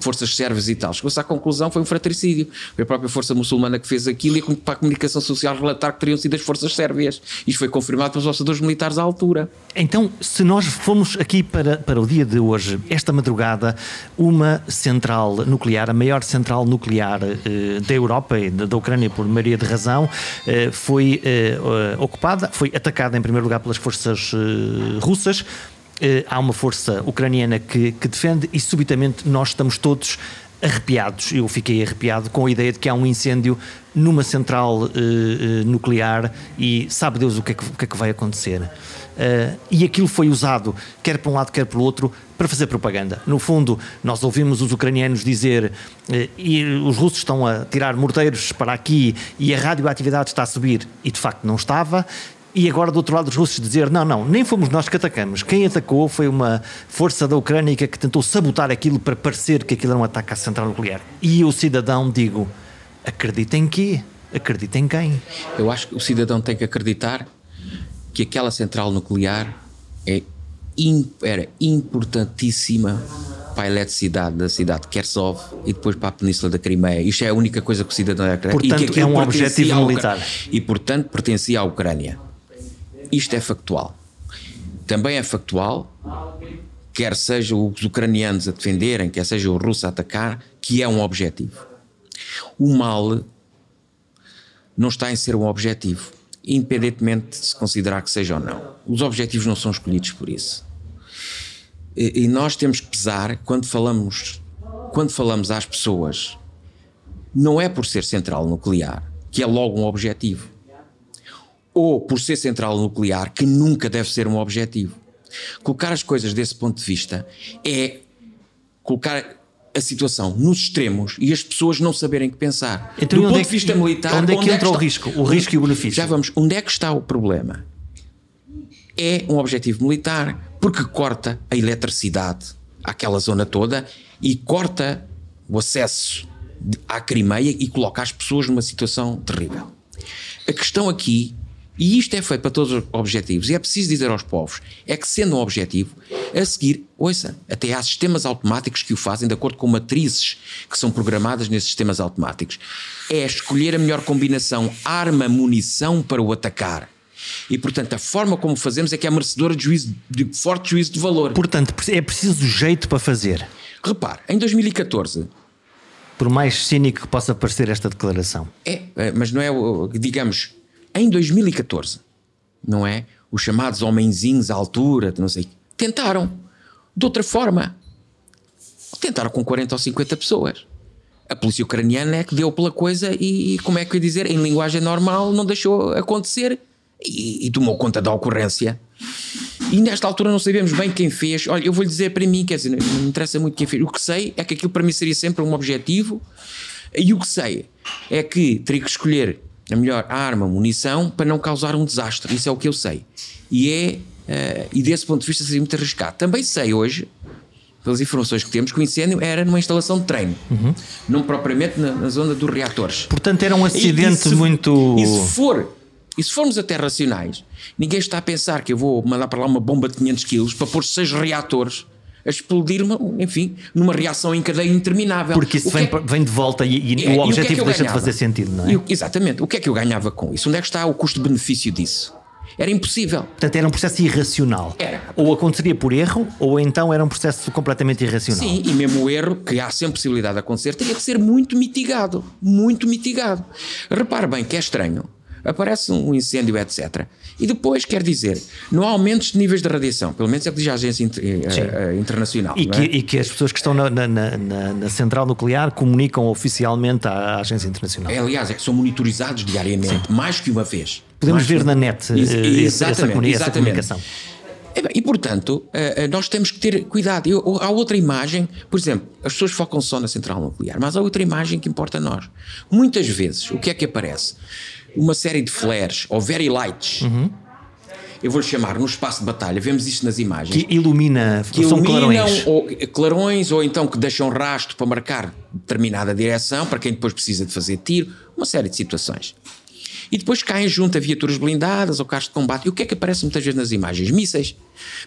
forças sérvias e tal. Chegou-se à conclusão foi um fratricídio. Foi a própria força muçulmana que fez aquilo e para a comunicação social relatar que teriam sido as forças sérvias. Isto foi confirmado pelos observadores militares à altura. Então, se nós formos aqui para, para o dia de hoje, esta madrugada, uma central nuclear, a maior central nuclear eh, da Europa e da, Ucrânia, por maioria de razão, eh, foi eh, eh, ocupada, foi atacada em primeiro lugar pelas forças eh, russas. Eh, há uma força ucraniana que, que defende e subitamente nós estamos todos arrepiados. Eu fiquei arrepiado com a ideia de que há um incêndio numa central eh, nuclear e sabe Deus o que é que, o que, é que vai acontecer. Eh, e aquilo foi usado, quer para um lado, quer pelo outro, para fazer propaganda. No fundo, nós ouvimos os ucranianos dizer eh, e os russos estão a tirar morteiros para aqui e a radioatividade está a subir, e de facto não estava. E agora do outro lado os russos dizer não, não, nem fomos nós que atacamos. Quem atacou foi uma força da Ucrânia que tentou sabotar aquilo para parecer que aquilo era um ataque à central nuclear. E o cidadão, digo, acredita em quê? Acredita em quem? Eu acho que o cidadão tem que acreditar que aquela central nuclear é, era importantíssima para a eletricidade da cidade de Kersov e depois para a Península da Crimeia. Isto é a única coisa que o cidadão acredita. Portanto, e que é um objetivo militar. E, portanto, pertencia à Ucrânia. Isto é factual. Também é factual, quer seja os ucranianos a defenderem, quer seja o russo a atacar, que é um objetivo. O mal não está em ser um objetivo, independentemente de se considerar que seja ou não. Os objetivos não são escolhidos por isso. E, e nós temos que pesar quando falamos, quando falamos às pessoas, não é por ser central nuclear que é logo um objetivo ou por ser central nuclear, que nunca deve ser um objetivo. Colocar as coisas desse ponto de vista é colocar a situação nos extremos e as pessoas não saberem que pensar. Então, Do ponto é de vista militar, onde é que onde entra é o está, risco? O risco e o benefício. Já vamos, onde é que está o problema? É um objetivo militar, porque corta a eletricidade àquela zona toda e corta o acesso à Crimeia e coloca as pessoas numa situação terrível. A questão aqui e isto é feito para todos os objetivos. E é preciso dizer aos povos: é que, sendo um objetivo, a seguir, ouça, até há sistemas automáticos que o fazem de acordo com matrizes que são programadas nesses sistemas automáticos. É escolher a melhor combinação arma-munição para o atacar. E, portanto, a forma como fazemos é que é merecedora de, juízo, de forte juízo de valor. Portanto, é preciso jeito para fazer. Repare, em 2014. Por mais cínico que possa parecer esta declaração. É, mas não é, digamos, em 2014, não é? Os chamados homenzinhos à altura, não sei, tentaram de outra forma. Tentaram com 40 ou 50 pessoas. A polícia ucraniana é que deu pela coisa e, como é que eu ia dizer, em linguagem normal, não deixou acontecer e, e tomou conta da ocorrência. E nesta altura não sabemos bem quem fez. Olha, eu vou lhe dizer para mim, quer dizer, não me interessa muito quem fez. O que sei é que aquilo para mim seria sempre um objetivo. E o que sei é que teria que escolher a melhor arma, munição, para não causar um desastre. Isso é o que eu sei. E é, uh, e desse ponto de vista seria muito arriscado. Também sei hoje, pelas informações que temos, que o incêndio era numa instalação de treino, uhum. não propriamente na, na, zona dos reatores. Portanto, era um acidente e, e se, muito. E se for. E se formos até racionais, ninguém está a pensar que eu vou mandar para lá uma bomba de 500 kg para pôr seis reatores a explodir, enfim, numa reação em cadeia interminável. Porque isso vem, é, vem, de volta e, e é, o objetivo e o é deixa de fazer sentido, não é? Eu, exatamente. O que é que eu ganhava com isso? Onde é que está o custo-benefício disso? Era impossível. Portanto, era um processo irracional. Era. Ou aconteceria por erro, ou então era um processo completamente irracional. Sim, e mesmo o erro, que há sempre possibilidade de acontecer, teria que ser muito mitigado. Muito mitigado. Repare bem que é estranho aparece um incêndio, etc. E depois, quer dizer, não há aumentos de níveis de radiação, pelo menos é o que diz a agência inter, uh, internacional. E que, é? e que, as pessoas que estão na, na, na, na, central nuclear comunicam oficialmente à agência internacional. É, aliás, é que são monitorizados diariamente, Sim. mais que uma vez. Podemos ver na net Ex eh, exatamente, essa, essa comunicação. E, portanto, nós temos que ter cuidado. Eu, há outra imagem, por exemplo, as pessoas focam só na central nuclear, mas há outra imagem que importa a nós. Muitas vezes, o que é que aparece? Uma série de flares ou very lights. Uhum. Eu vou-lhe chamar no espaço de batalha, vemos isto nas imagens. Que ilumina, que são clarões. Ou, clarões ou então que deixam rastro para marcar determinada direção para quem depois precisa de fazer tiro, uma série de situações. E depois caem junto a viaturas blindadas ou carros de combate. E o que é que aparece muitas vezes nas imagens? Mísseis.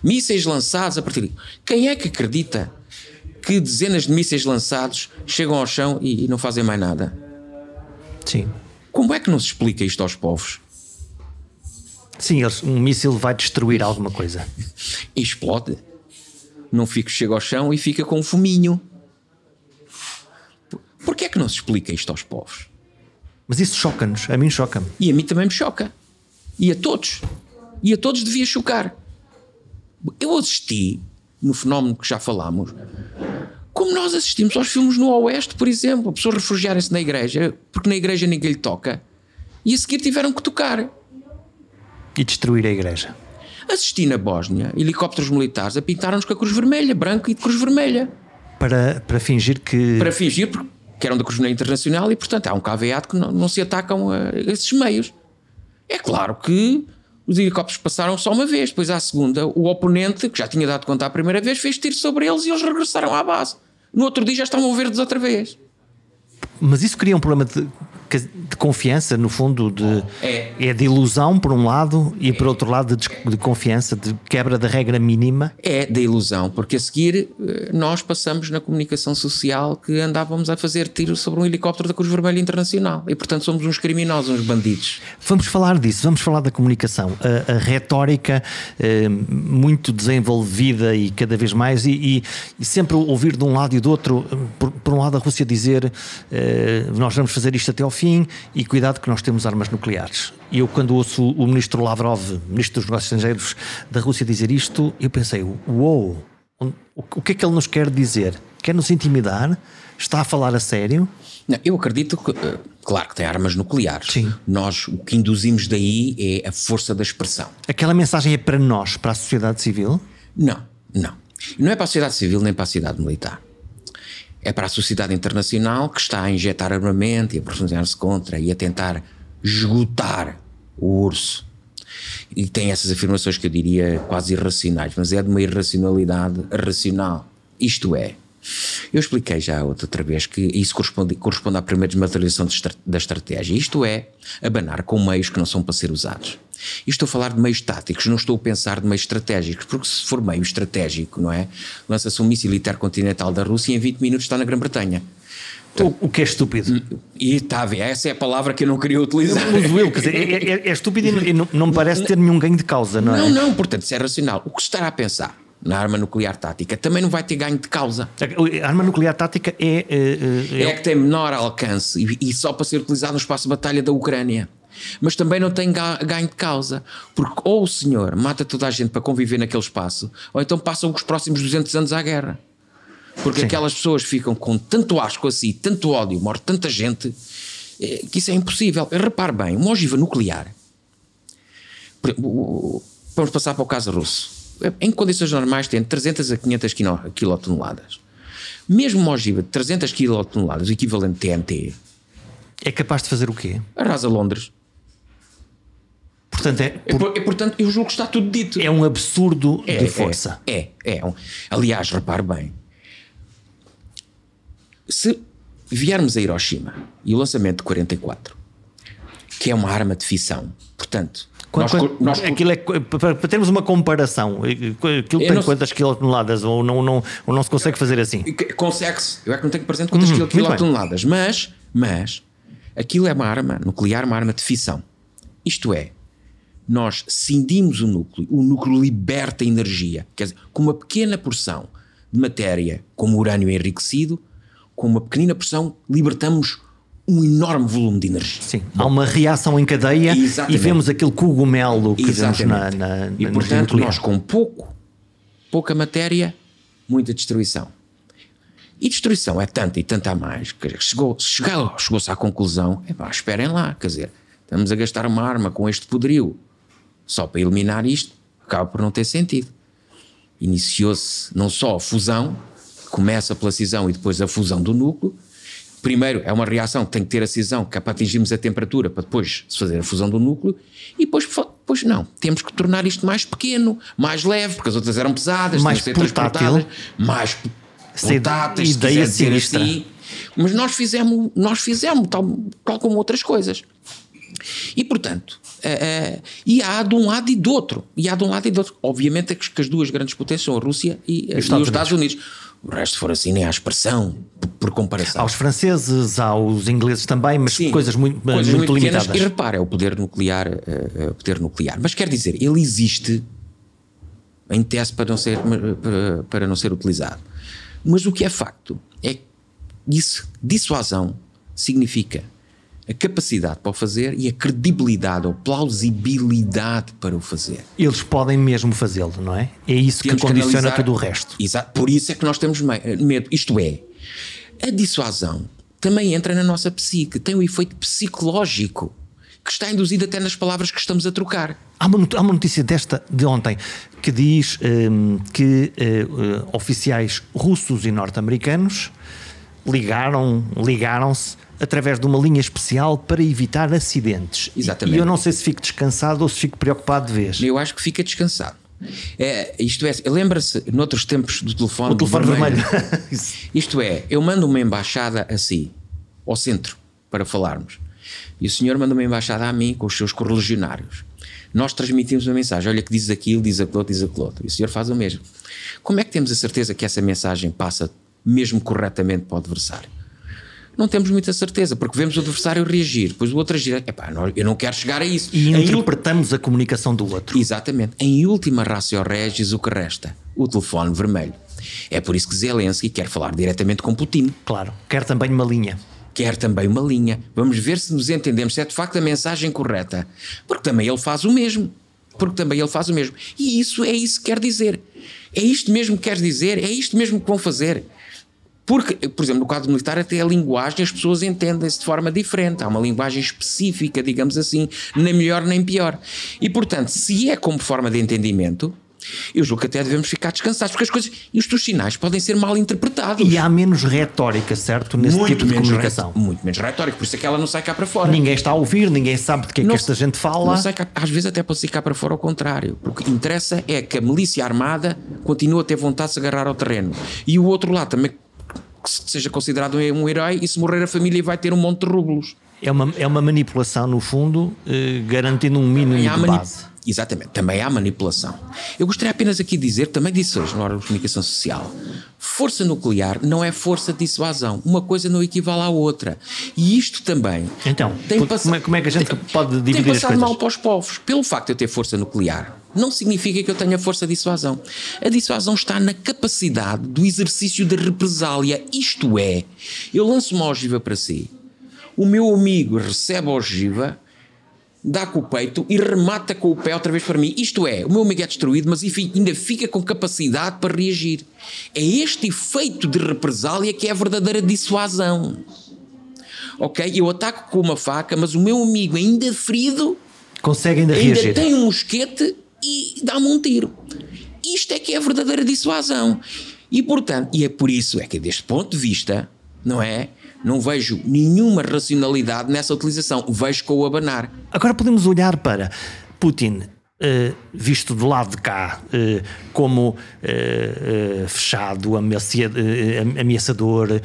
Mísseis lançados a partir de. Quem é que acredita que dezenas de mísseis lançados chegam ao chão e, e não fazem mais nada? Sim. Como é que não se explica isto aos povos? Sim, um míssil vai destruir alguma coisa. E explode. Não fica, chega ao chão e fica com um fuminho. Por que é que não se explica isto aos povos? Mas isso choca-nos, a mim choca-me. E a mim também me choca. E a todos. E a todos devia chocar. Eu assisti, no fenómeno que já falámos, como nós assistimos aos filmes no Oeste, por exemplo, pessoas refugiarem-se na igreja, porque na igreja ninguém lhe toca, e a seguir tiveram que tocar. E destruir a igreja. Assisti na Bósnia helicópteros militares a pintar-nos com a cruz vermelha, branco e de cruz vermelha. Para, para fingir que. Para fingir que eram da Cruz Vermelha Internacional e, portanto, há um caveado que não, não se atacam a esses meios. É claro que Os helicópteros passaram só uma vez, depois à segunda, o oponente, que já tinha dado conta à primeira vez, fez tiro sobre eles e eles regressaram à base. No outro dia já estavam verdes outra vez. Mas isso cria um problema de de confiança, no fundo, de, é. é de ilusão, por um lado, e por outro lado, de, de, confiança, de quebra da regra mínima? É de ilusão, porque a seguir eh, nós passamos na comunicação social que andávamos a fazer tiro sobre um helicóptero da Cruz Vermelha Internacional e, portanto, somos uns criminosos, uns bandidos. Vamos falar disso, vamos falar da comunicação. A, a retórica eh, muito desenvolvida e cada vez mais, e, e, e, sempre ouvir de um lado e do outro, por, por um lado, a Rússia dizer eh, nós vamos fazer isto até ao fim fim e cuidado que nós temos armas nucleares. E eu, quando ouço o ministro Lavrov, ministro dos Negócios Estrangeiros da Rússia, dizer isto, eu pensei: uou, o que é que ele nos quer dizer? Quer nos intimidar? Está a falar a sério? Não, eu acredito que, eh, claro que tem armas nucleares. Sim. Nós, o que induzimos daí é a força da expressão. Aquela mensagem é para nós, para a sociedade civil? Não, não. Não é para a sociedade civil nem para a sociedade militar é para a sociedade internacional que está a injetar armamento e a pronunciar-se contra e a tentar esgotar o urso. E tem essas afirmações que eu diria quase irracionais, mas é de uma irracionalidade racional. Isto é, eu expliquei já outra vez que isso corresponde, corresponde à primeira desmaterialização da estratégia. Isto é, abanar com meios que não são para ser usados. E estou a falar de meios táticos, não estou a pensar de meios estratégicos, porque se for meio estratégico, não é? Lança-se um míssil intercontinental da Rússia e em 20 minutos está na Grã-Bretanha. O, o, que é estúpido. E está a ver, essa é a palavra que eu não queria utilizar. Eu, eu, quer dizer, é, é, é estúpido e não, não, me parece ter nenhum ganho de causa, não é? Não, não, portanto, isso é racional. O que se estará a pensar na arma nuclear tática também não vai ter ganho de causa. A arma nuclear tática é. É, é, é que tem menor alcance e, e só para ser utilizado no espaço de batalha da Ucrânia mas também não tem ganho de causa, porque ou o senhor mata toda a gente para conviver naquele espaço, ou então passam os próximos 200 anos à guerra. Porque Sim. aquelas pessoas ficam com tanto asco assim, tanto ódio, morre tanta gente, eh, que isso é impossível. Repare bem, uma ogiva nuclear. Vamos passar para o caso russo. Em condições normais tem 300 a 500 quilotoneladas. Mesmo uma ogiva de 300 quilotoneladas, o equivalente TNT, é capaz de fazer o quê? Arrasa Londres. Portanto, é, por... é, portanto, eu julgo que está tudo dito. É um absurdo é, de força. É, é. é um... Aliás, repare bem. Se viermos a Hiroshima e o lançamento de 44, que é uma arma de fissão, portanto. Nós, nós, aquilo é, para, para termos uma comparação, aquilo tem não, quantas quilotoneladas ou não, não, ou não se consegue fazer assim? Consegue-se, eu é que não tenho presente quantas hum, quilotoneladas, mas, mas aquilo é uma arma nuclear, uma arma de fissão. Isto é, nós cindimos o núcleo, o núcleo liberta energia. Quer dizer, com uma pequena porção de matéria, como urânio enriquecido, com uma pequena porção, libertamos um enorme volume de energia. Sim, Bom, há uma reação em cadeia exatamente. e vemos aquele cogumelo que exatamente. vemos na, na, E portanto, nós com pouco, pouca matéria, muita destruição. E destruição é tanta e tanta a mais que chegou, chegou, chegou-se à conclusão: epá, esperem lá, quer dizer, estamos a gastar uma arma com este poderio só para eliminar isto, acaba por não ter sentido. Iniciou-se não só a fusão, começa pela cisão e depois a fusão do núcleo. Primeiro é uma reação que tem que ter a cisão, que é para atingirmos a temperatura, para depois se fazer a fusão do núcleo, e depois, depois não, temos que tornar isto mais pequeno, mais leve, porque as outras eram pesadas, mais tinham que ser transportadas, mais portáteis, se quiser dizer assim. Mas nós fizemos, nós fizemos tal, tal como outras coisas. E portanto, Uh, e há de um lado e do outro. E há de um lado e do outro. Obviamente é que, as duas grandes potências são a Rússia e, e, os, Estados, e os Estados Unidos. O resto for assim, nem há expressão, por, comparação. Aos franceses, aos ingleses também, mas Sim, coisas muito, coisas muito, muito limitadas. E repara, é o poder nuclear, uh, o poder nuclear. Mas quer dizer, ele existe em tese para não ser, para, para não ser utilizado. Mas o que é facto é que isso, dissuasão significa a capacidade para o fazer e a credibilidade ou plausibilidade para o fazer. Eles podem mesmo fazê-lo, não é? É isso temos que condiciona que tudo o resto. Exato, por isso é que nós temos medo. Isto é, a dissuasão também entra na nossa psique, tem um efeito psicológico que está induzido até nas palavras que estamos a trocar. Há uma, há uma notícia desta de ontem que diz um, que uh, uh, oficiais russos e norte-americanos ligaram, ligaram-se através de uma linha especial para evitar acidentes. Exatamente. E eu não sei se fico descansado ou se fico preocupado de vez. Eu acho que fica descansado. É, isto é, lembra-se, noutros tempos do telefone, o telefone vermelho. vermelho. isto é, eu mando uma embaixada assim, ao centro, para falarmos. E o senhor manda uma embaixada a mim com os seus correligionários. Nós transmitimos uma mensagem, olha que diz aquilo, diz aquilo, diz aquilo. E o senhor faz o mesmo. Como é que temos a certeza que essa mensagem passa mesmo corretamente para o adversário? Não temos muita certeza, porque vemos o adversário reagir, depois o outro agir. Epá, eu não quero chegar a isso. E interpretamos a comunicação do outro. Exatamente. Em última ratio regis, o que resta? O telefone vermelho. É por isso que Zelensky quer falar diretamente com Putin. Claro, quer também uma linha quer também uma linha. Vamos ver se nos entendemos, se é de facto a mensagem correta. Porque também ele faz o mesmo. Porque também ele faz o mesmo. E isso é isso que quer dizer. É isto mesmo que quer dizer, é isto mesmo que vão fazer. Porque, por exemplo, no quadro militar, até a linguagem as pessoas entendem-se de forma diferente. Há uma linguagem específica, digamos assim, nem melhor nem pior. E, portanto, se é como forma de entendimento, eu julgo que até devemos ficar descansados, porque as coisas e os teus sinais podem ser mal interpretados. E há menos retórica, certo? Nesse muito tipo de comunicação. Muito menos retórica, por isso é que ela não sai cá para fora. Ninguém está a ouvir, ninguém sabe de que é que esta gente fala. Cá, às vezes até pode sair cá para fora ao contrário. Porque interessa é que a milícia armada continue a ter vontade de se agarrar ao terreno. E o outro lado também que seja considerado um herói e se morrer a família vai ter um monte de rublos. É uma, é uma manipulação, no fundo, eh, garantindo um mínimo de base. Exatamente, também há manipulação. Eu gostaria apenas aqui de dizer, também disse hoje na hora de comunicação social, força nuclear não é força de dissuasão. Uma coisa não equivale à outra. E isto também. Então, tem como, é, como é que a gente tem, pode dividir tem passado mal para os povos. Pelo facto de eu ter força nuclear, não significa que eu tenha força de dissuasão. A dissuasão está na capacidade do exercício da represália. Isto é, eu lanço uma ogiva para si, o meu amigo recebe a ogiva dá com o peito e remata com o pé outra vez para mim. Isto é, o meu amigo é destruído, mas enfim, ainda fica com capacidade para reagir. É este efeito de represália que é a verdadeira dissuasão. Ok? Eu ataco com uma faca, mas o meu amigo ainda ferido consegue ainda, ainda reagir. tem um mosquete e dá-me um tiro. Isto é que é a verdadeira dissuasão. E portanto, e é por isso é que deste ponto de vista, não é? Não vejo nenhuma racionalidade nessa utilização. Vejo com o abanar. Agora podemos olhar para Putin, Uh, visto do lado de cá uh, como uh, fechado, ameaçador,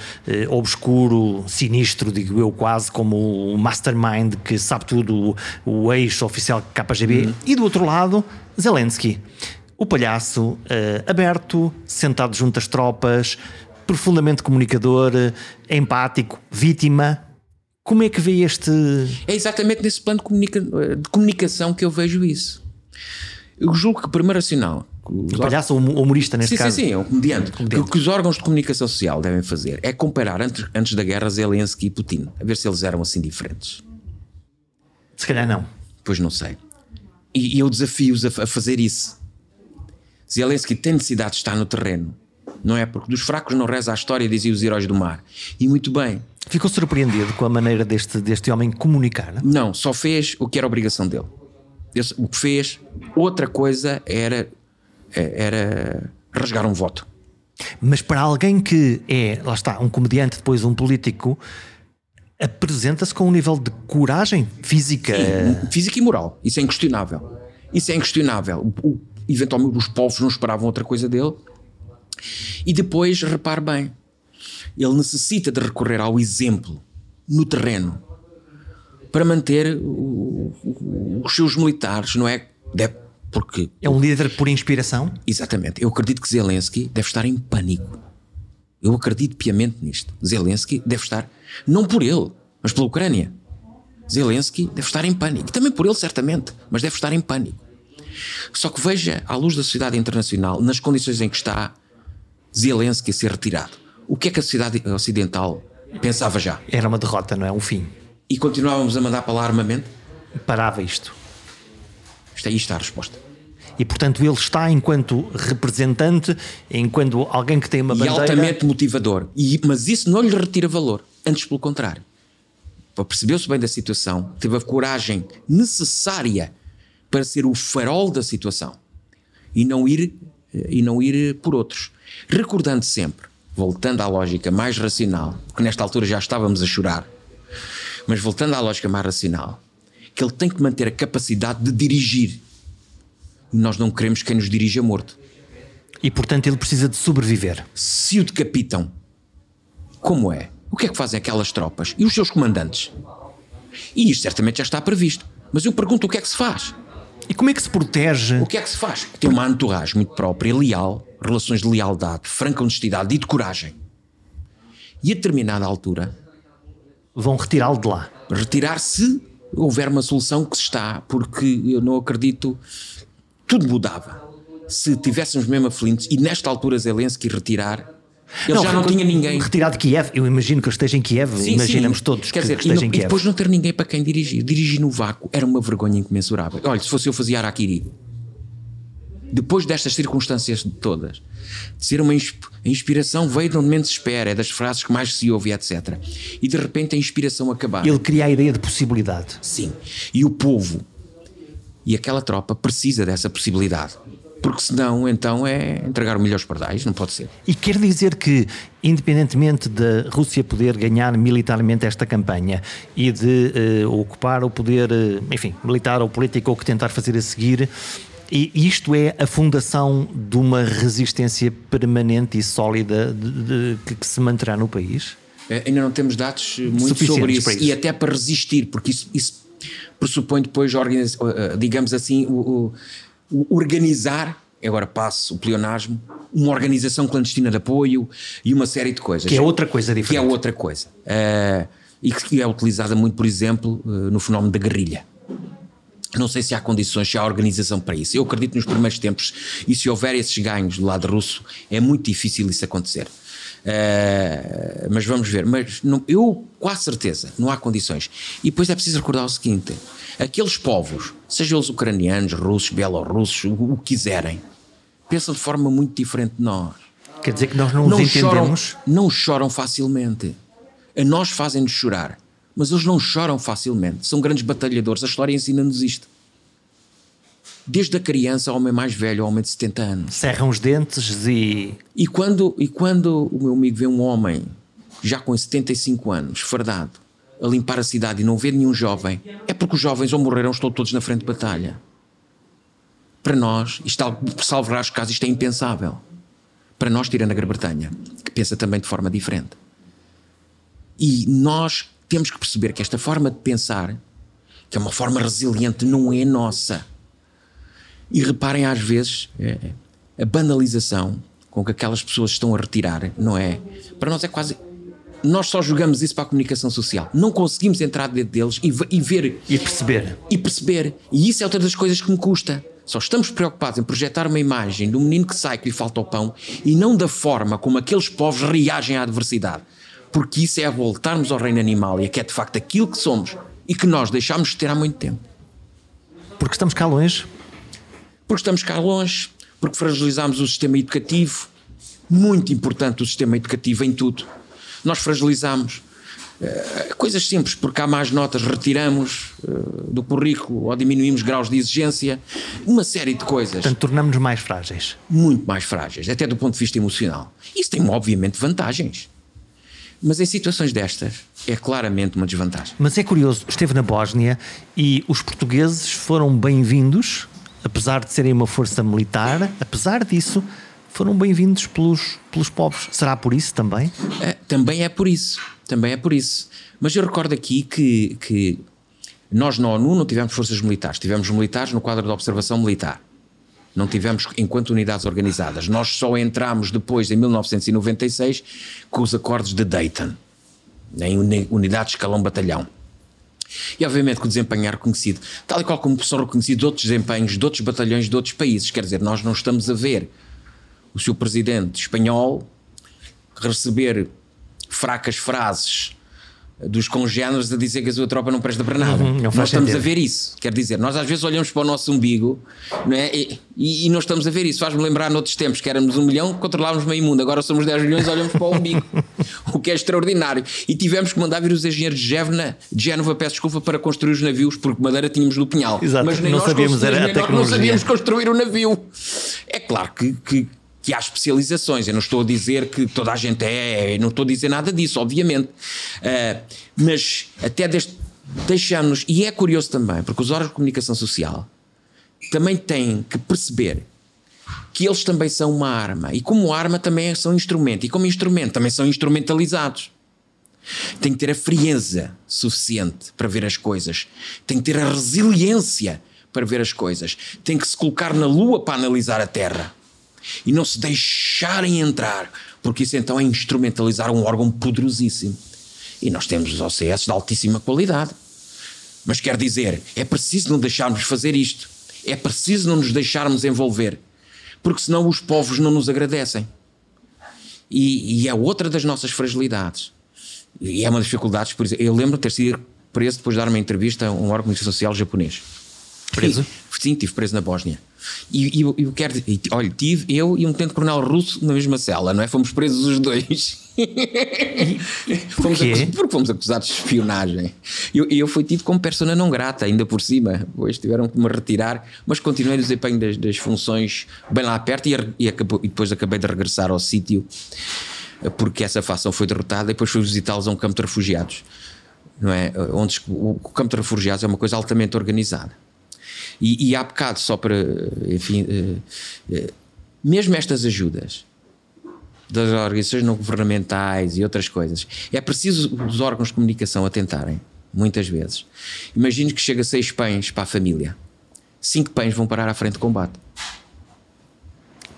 obscuro, sinistro, digo eu quase, como o mastermind que sabe tudo, o ex-oficial KGB, uhum. e do outro lado, Zelensky. O palhaço aberto, sentado junto às tropas, profundamente comunicador, empático, vítima. Como é que vê este. É exatamente nesse plano de, comunica... de comunicação que eu vejo isso. Eu julgo que o primeiro sinal. O palhaço ou humorista neste sim, caso? Sim, sim, é um comediante. comediante. O que os órgãos de comunicação social devem fazer é comparar antes, antes da guerra Zelensky e Putin, a ver se eles eram assim diferentes. Se calhar não. Pois não sei. E, e eu desafio-os a, a fazer isso. Zelensky tem necessidade de estar no terreno não é? Porque dos fracos não reza a história, diziam os heróis do mar. E muito bem. Ficou surpreendido com a maneira deste, deste homem comunicar? Não? não, só fez o que era obrigação dele. O que fez, outra coisa era, era rasgar um voto. Mas para alguém que é, lá está, um comediante, depois um político, apresenta-se com um nível de coragem física. Sim, física e moral. Isso é inquestionável. Isso é inquestionável. O, eventualmente os povos não esperavam outra coisa dele. E depois, repare bem, ele necessita de recorrer ao exemplo no terreno para manter o, o, os seus militares, não é? Deve, porque é um líder por inspiração? Exatamente. Eu acredito que Zelensky deve estar em pânico. Eu acredito piamente nisto. Zelensky deve estar, não por ele, mas pela Ucrânia. Zelensky deve estar em pânico. Também por ele, certamente, mas deve estar em pânico. Só que veja, à luz da sociedade internacional, nas condições em que está, Zelensky ser retirado. O que é que a sociedade ocidental pensava já? Era uma derrota, não é? Um fim. E continuávamos a mandar para lá armamento? Parava isto. Isto é isto a resposta. E portanto ele está enquanto representante, enquanto alguém que tem uma bandeira... E altamente motivador. E, mas isso não lhe retira valor. Antes pelo contrário. Percebeu-se bem da situação, teve a coragem necessária para ser o farol da situação e não ir, e não ir por outros. Recordando sempre, voltando à lógica mais racional, que nesta altura já estávamos a chorar, Mas voltando à lógica mais racional, que ele tem que manter a capacidade de dirigir. E nós não queremos que quem nos dirija morto. E portanto ele precisa de sobreviver. Se o decapitam, como é? O que é que fazem aquelas tropas? E os seus comandantes? E isto certamente já está previsto. Mas eu pergunto o que é que se faz? E como é que se protege? O que é que se faz? Tem uma entourage muito própria, leal, relações de lealdade, franca honestidade e de coragem. E a determinada altura. Vão retirá-lo de lá. Retirar-se houver uma solução que se está, porque eu não acredito. Tudo mudava. Se tivéssemos mesmo aflitos e nesta altura Zelensky retirar, ele não, já não tinha ninguém. Retirado de Kiev, eu imagino que ele esteja em Kiev, sim, imaginamos sim. todos Quer que, dizer, que esteja e, em Kiev. E depois não ter ninguém para quem dirigir. Dirigir no vácuo era uma vergonha incomensurável. Olha, se fosse eu fazia Araquiri. Depois destas circunstâncias todas, de ser uma a inspiração veio de onde menos se espera, é das frases que mais se ouve, etc. E de repente a inspiração acabar. Ele cria a ideia de possibilidade. Sim. E o povo e aquela tropa precisa dessa possibilidade porque senão então é entregar o milho aos pardais, não pode ser. E quer dizer que, independentemente da Rússia poder ganhar militarmente esta campanha e de uh, ocupar o poder, uh, enfim, militar ou político ou que tentar fazer a seguir, e isto é a fundação de uma resistência permanente e sólida de, de, que, que se manterá no país? É, ainda não temos dados muito sobre isso, isso, e até para resistir, porque isso, isso pressupõe depois, eh, digamos assim, o, o organizar, agora passo o pleonasmo, uma organização clandestina de apoio e uma série de coisas. Que é outra coisa diferente. Que é outra coisa. Uh, e que é utilizada muito, por exemplo, uh, no fenómeno da guerrilha. Não sei se há condições, se há organização para isso. Eu acredito nos primeiros tempos, e se houver esses ganhos do lado russo, é muito difícil isso acontecer. Uh, mas vamos ver. Mas não, eu, com a certeza, não há condições. E depois é preciso recordar o seguinte: aqueles povos, sejam eles ucranianos, russos, bielorrussos, o, o que quiserem, pensam de forma muito diferente de nós. Quer dizer que nós não, não os entendemos? Choram, não choram facilmente. A nós fazem-nos chorar, mas eles não choram facilmente. São grandes batalhadores. A história ensina-nos isto. Desde a criança ao homem mais velho, ao homem de 70 anos. Cerram os dentes e. E quando, e quando o meu amigo vê um homem já com 75 anos, fardado, a limpar a cidade e não ver nenhum jovem, é porque os jovens ou morreram ou estão todos na frente de batalha. Para nós, isto, salvo raros casos, isto é impensável. Para nós, tirando a Grã-Bretanha, que pensa também de forma diferente. E nós temos que perceber que esta forma de pensar, que é uma forma resiliente, não é nossa. E reparem, às vezes, é, a banalização com que aquelas pessoas estão a retirar, não é? Para nós é quase nós só jogamos isso para a comunicação social. Não conseguimos entrar dentro deles e, e, ver. E perceber. E perceber. E isso é outra das coisas que me custa. Só estamos preocupados em projetar uma imagem do menino que sai que lhe falta o pão e não da forma como aqueles povos reagem à adversidade. Porque isso é voltarmos ao reino animal e é que é de facto aquilo que somos e que nós deixámos de ter há muito tempo. Porque estamos cá longe? Porque estamos cá longe, porque fragilizamos o sistema educativo. Muito importante o sistema educativo em tudo nós fragilizamos. Uh, coisas simples, porque há mais notas, retiramos uh, do currículo ou diminuímos graus de exigência, uma série de coisas. Portanto, tornamos-nos mais frágeis. Muito mais frágeis, até do ponto de vista emocional. Isso tem, obviamente, vantagens. Mas em situações destas, é claramente uma desvantagem. Mas é curioso, esteve na Bósnia e os portugueses foram bem-vindos, apesar de serem uma força militar, apesar disso, foram bem-vindos pelos, pelos povos. Será por isso também? É, também é por isso. Também é por isso. Mas eu recordo aqui que, que nós na ONU não tivemos forças militares, tivemos militares no quadro da observação militar. Não tivemos enquanto unidades organizadas. Nós só entramos depois, em 1996, com os acordos de Dayton, em unidade de escalão batalhão. E obviamente que o desempenho é reconhecido, tal e qual como são reconhecidos outros desempenhos de outros batalhões de outros países. Quer dizer, nós não estamos a ver o seu presidente espanhol receber fracas frases dos congêneres a dizer que a sua tropa não presta para nada. Uhum, nós estamos a ver isso. Quer dizer, nós às vezes olhamos para o nosso umbigo não é? e, e, e não estamos a ver isso. Faz-me lembrar noutros tempos que éramos um milhão, controlávamos meio mundo, agora somos 10 milhões olhamos para o umbigo. o que é extraordinário. E tivemos que mandar vir os engenheiros de Génova, de Génova, peço desculpa, para construir os navios, porque madeira tínhamos no Pinhal. Exato, Mas nem não nós sabíamos, era a tecnologia. não sabíamos construir o navio. É claro que, que que há especializações. Eu não estou a dizer que toda a gente é, não estou a dizer nada disso, obviamente. Uh, mas até deixamos, e é curioso também, porque os órgãos de comunicação social também têm que perceber que eles também são uma arma, e como arma também são instrumento, e como instrumento também são instrumentalizados. Tem que ter a frieza suficiente para ver as coisas, tem que ter a resiliência para ver as coisas, tem que se colocar na lua para analisar a Terra e não se deixarem entrar, porque isso então é instrumentalizar um órgão poderosíssimo. E nós temos os OCS de altíssima qualidade. Mas quer dizer, é preciso não deixarmos fazer isto. É preciso não nos deixarmos envolver. Porque senão os povos não nos agradecem. E, e é outra das nossas fragilidades. E é uma das dificuldades, por exemplo. Eu lembro de ter sido preso depois de dar uma entrevista a um órgão social japonês. Preso? Sim, estive preso na Bósnia. E, e eu quero dizer, olha, tive eu e um tenente-coronel russo na mesma cela, não é? Fomos presos os dois. fomos acusados, porque fomos acusados de espionagem. E eu, eu fui tido como persona não grata, ainda por cima. Depois tiveram que me retirar, mas continuei no desempenho das, das funções bem lá perto e, e, acabou, e depois acabei de regressar ao sítio porque essa facção foi derrotada e depois fui visitá-los a um campo de refugiados. Não é? Onde o campo de refugiados é uma coisa altamente organizada e, e há bocado, só para, enfim, uh, uh, mesmo estas ajudas das organizações não governamentais e outras coisas, é preciso os órgãos de comunicação atentarem, muitas vezes. Imagino que chega seis pães para a família, cinco pães vão parar à frente de combate.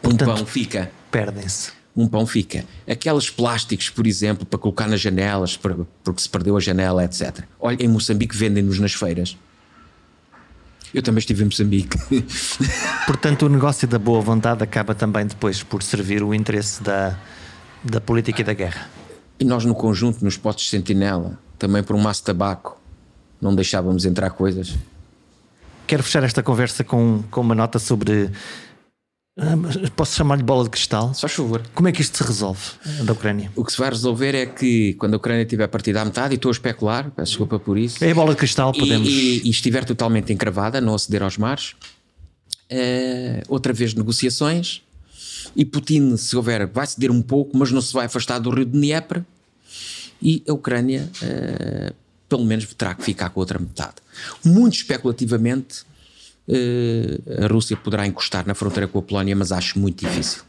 Portanto, um pão fica. Perdem-se um pão fica. Aqueles plásticos, por exemplo, para colocar nas janelas, porque se perdeu a janela, etc. Olha, em Moçambique vendem-nos nas feiras. Eu também estive em Moçambique. Portanto, o negócio da boa vontade acaba também depois por servir o interesse da, da política e da guerra. E nós, no conjunto, nos postos de sentinela, também por um maço de tabaco, não deixávamos entrar coisas. Quero fechar esta conversa com, com uma nota sobre posso chamar-lhe bola de cristal? Só favor. Como é que isto se resolve da Ucrânia? O que se vai resolver é que quando a Ucrânia tiver partido à metade, e estou a especular, peço desculpa por isso. É a bola de cristal, podemos. E, e, e estiver totalmente encravada, não aceder aos mares, uh, outra vez negociações, e Putin, se houver, vai ceder um pouco, mas não se vai afastar do rio de Dnieper, e a Ucrânia, uh, pelo menos, terá que ficar com a outra metade. Muito especulativamente, a Rússia poderá encostar na fronteira com a Polónia, mas acho muito difícil.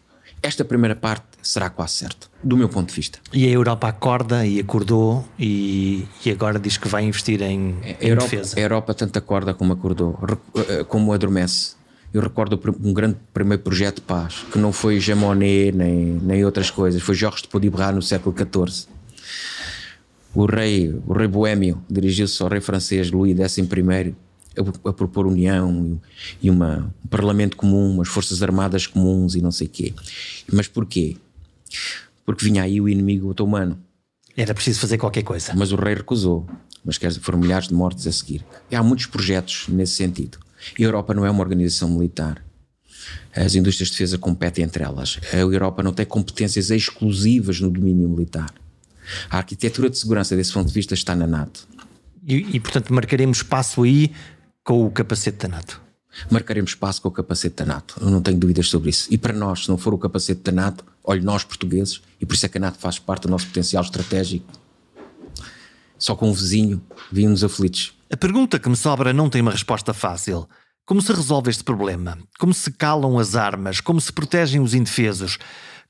Esta primeira parte será quase certo, do meu ponto de vista. E a Europa acorda e acordou e, e agora diz que vai investir em, a Europa, defesa. A Europa tanto acorda como acordou, eh, como adormece. Eu recordo um grande primeiro projeto de paz, que não foi Jamonet nem, nem outras coisas, foi Jorge de Podibra no século XIV. O rei, o rei boêmio dirigiu-se ao rei francês Louis XI a, a propor união e uma, um parlamento comum, umas forças armadas comuns e não sei o quê. Mas porquê? Porque vinha aí o inimigo otomano. Era preciso fazer qualquer coisa. Mas o rei recusou. Mas quer dizer, foram milhares de mortes a seguir. E há muitos projetos nesse sentido. A Europa não é uma organização militar. As indústrias de defesa competem entre elas. A Europa não tem competências exclusivas no domínio militar. A arquitetura de segurança, desse ponto de vista, está na NATO. E, e portanto, marcaremos espaço aí com o capacete da NATO? Marcaremos espaço com o capacete da NATO, eu não tenho dúvidas sobre isso. E para nós, se não for o capacete da NATO, olhe, nós portugueses, e por isso é que a NATO faz parte do nosso potencial estratégico, só com um vizinho, vimos aflitos. A pergunta que me sobra não tem uma resposta fácil. Como se resolve este problema? Como se calam as armas? Como se protegem os indefesos?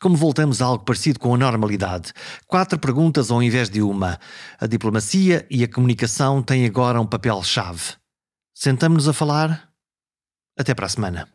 Como voltamos a algo parecido com a normalidade? Quatro perguntas ao invés de uma. A diplomacia e a comunicação têm agora um papel-chave. Sentamos-nos a falar. Até para a semana.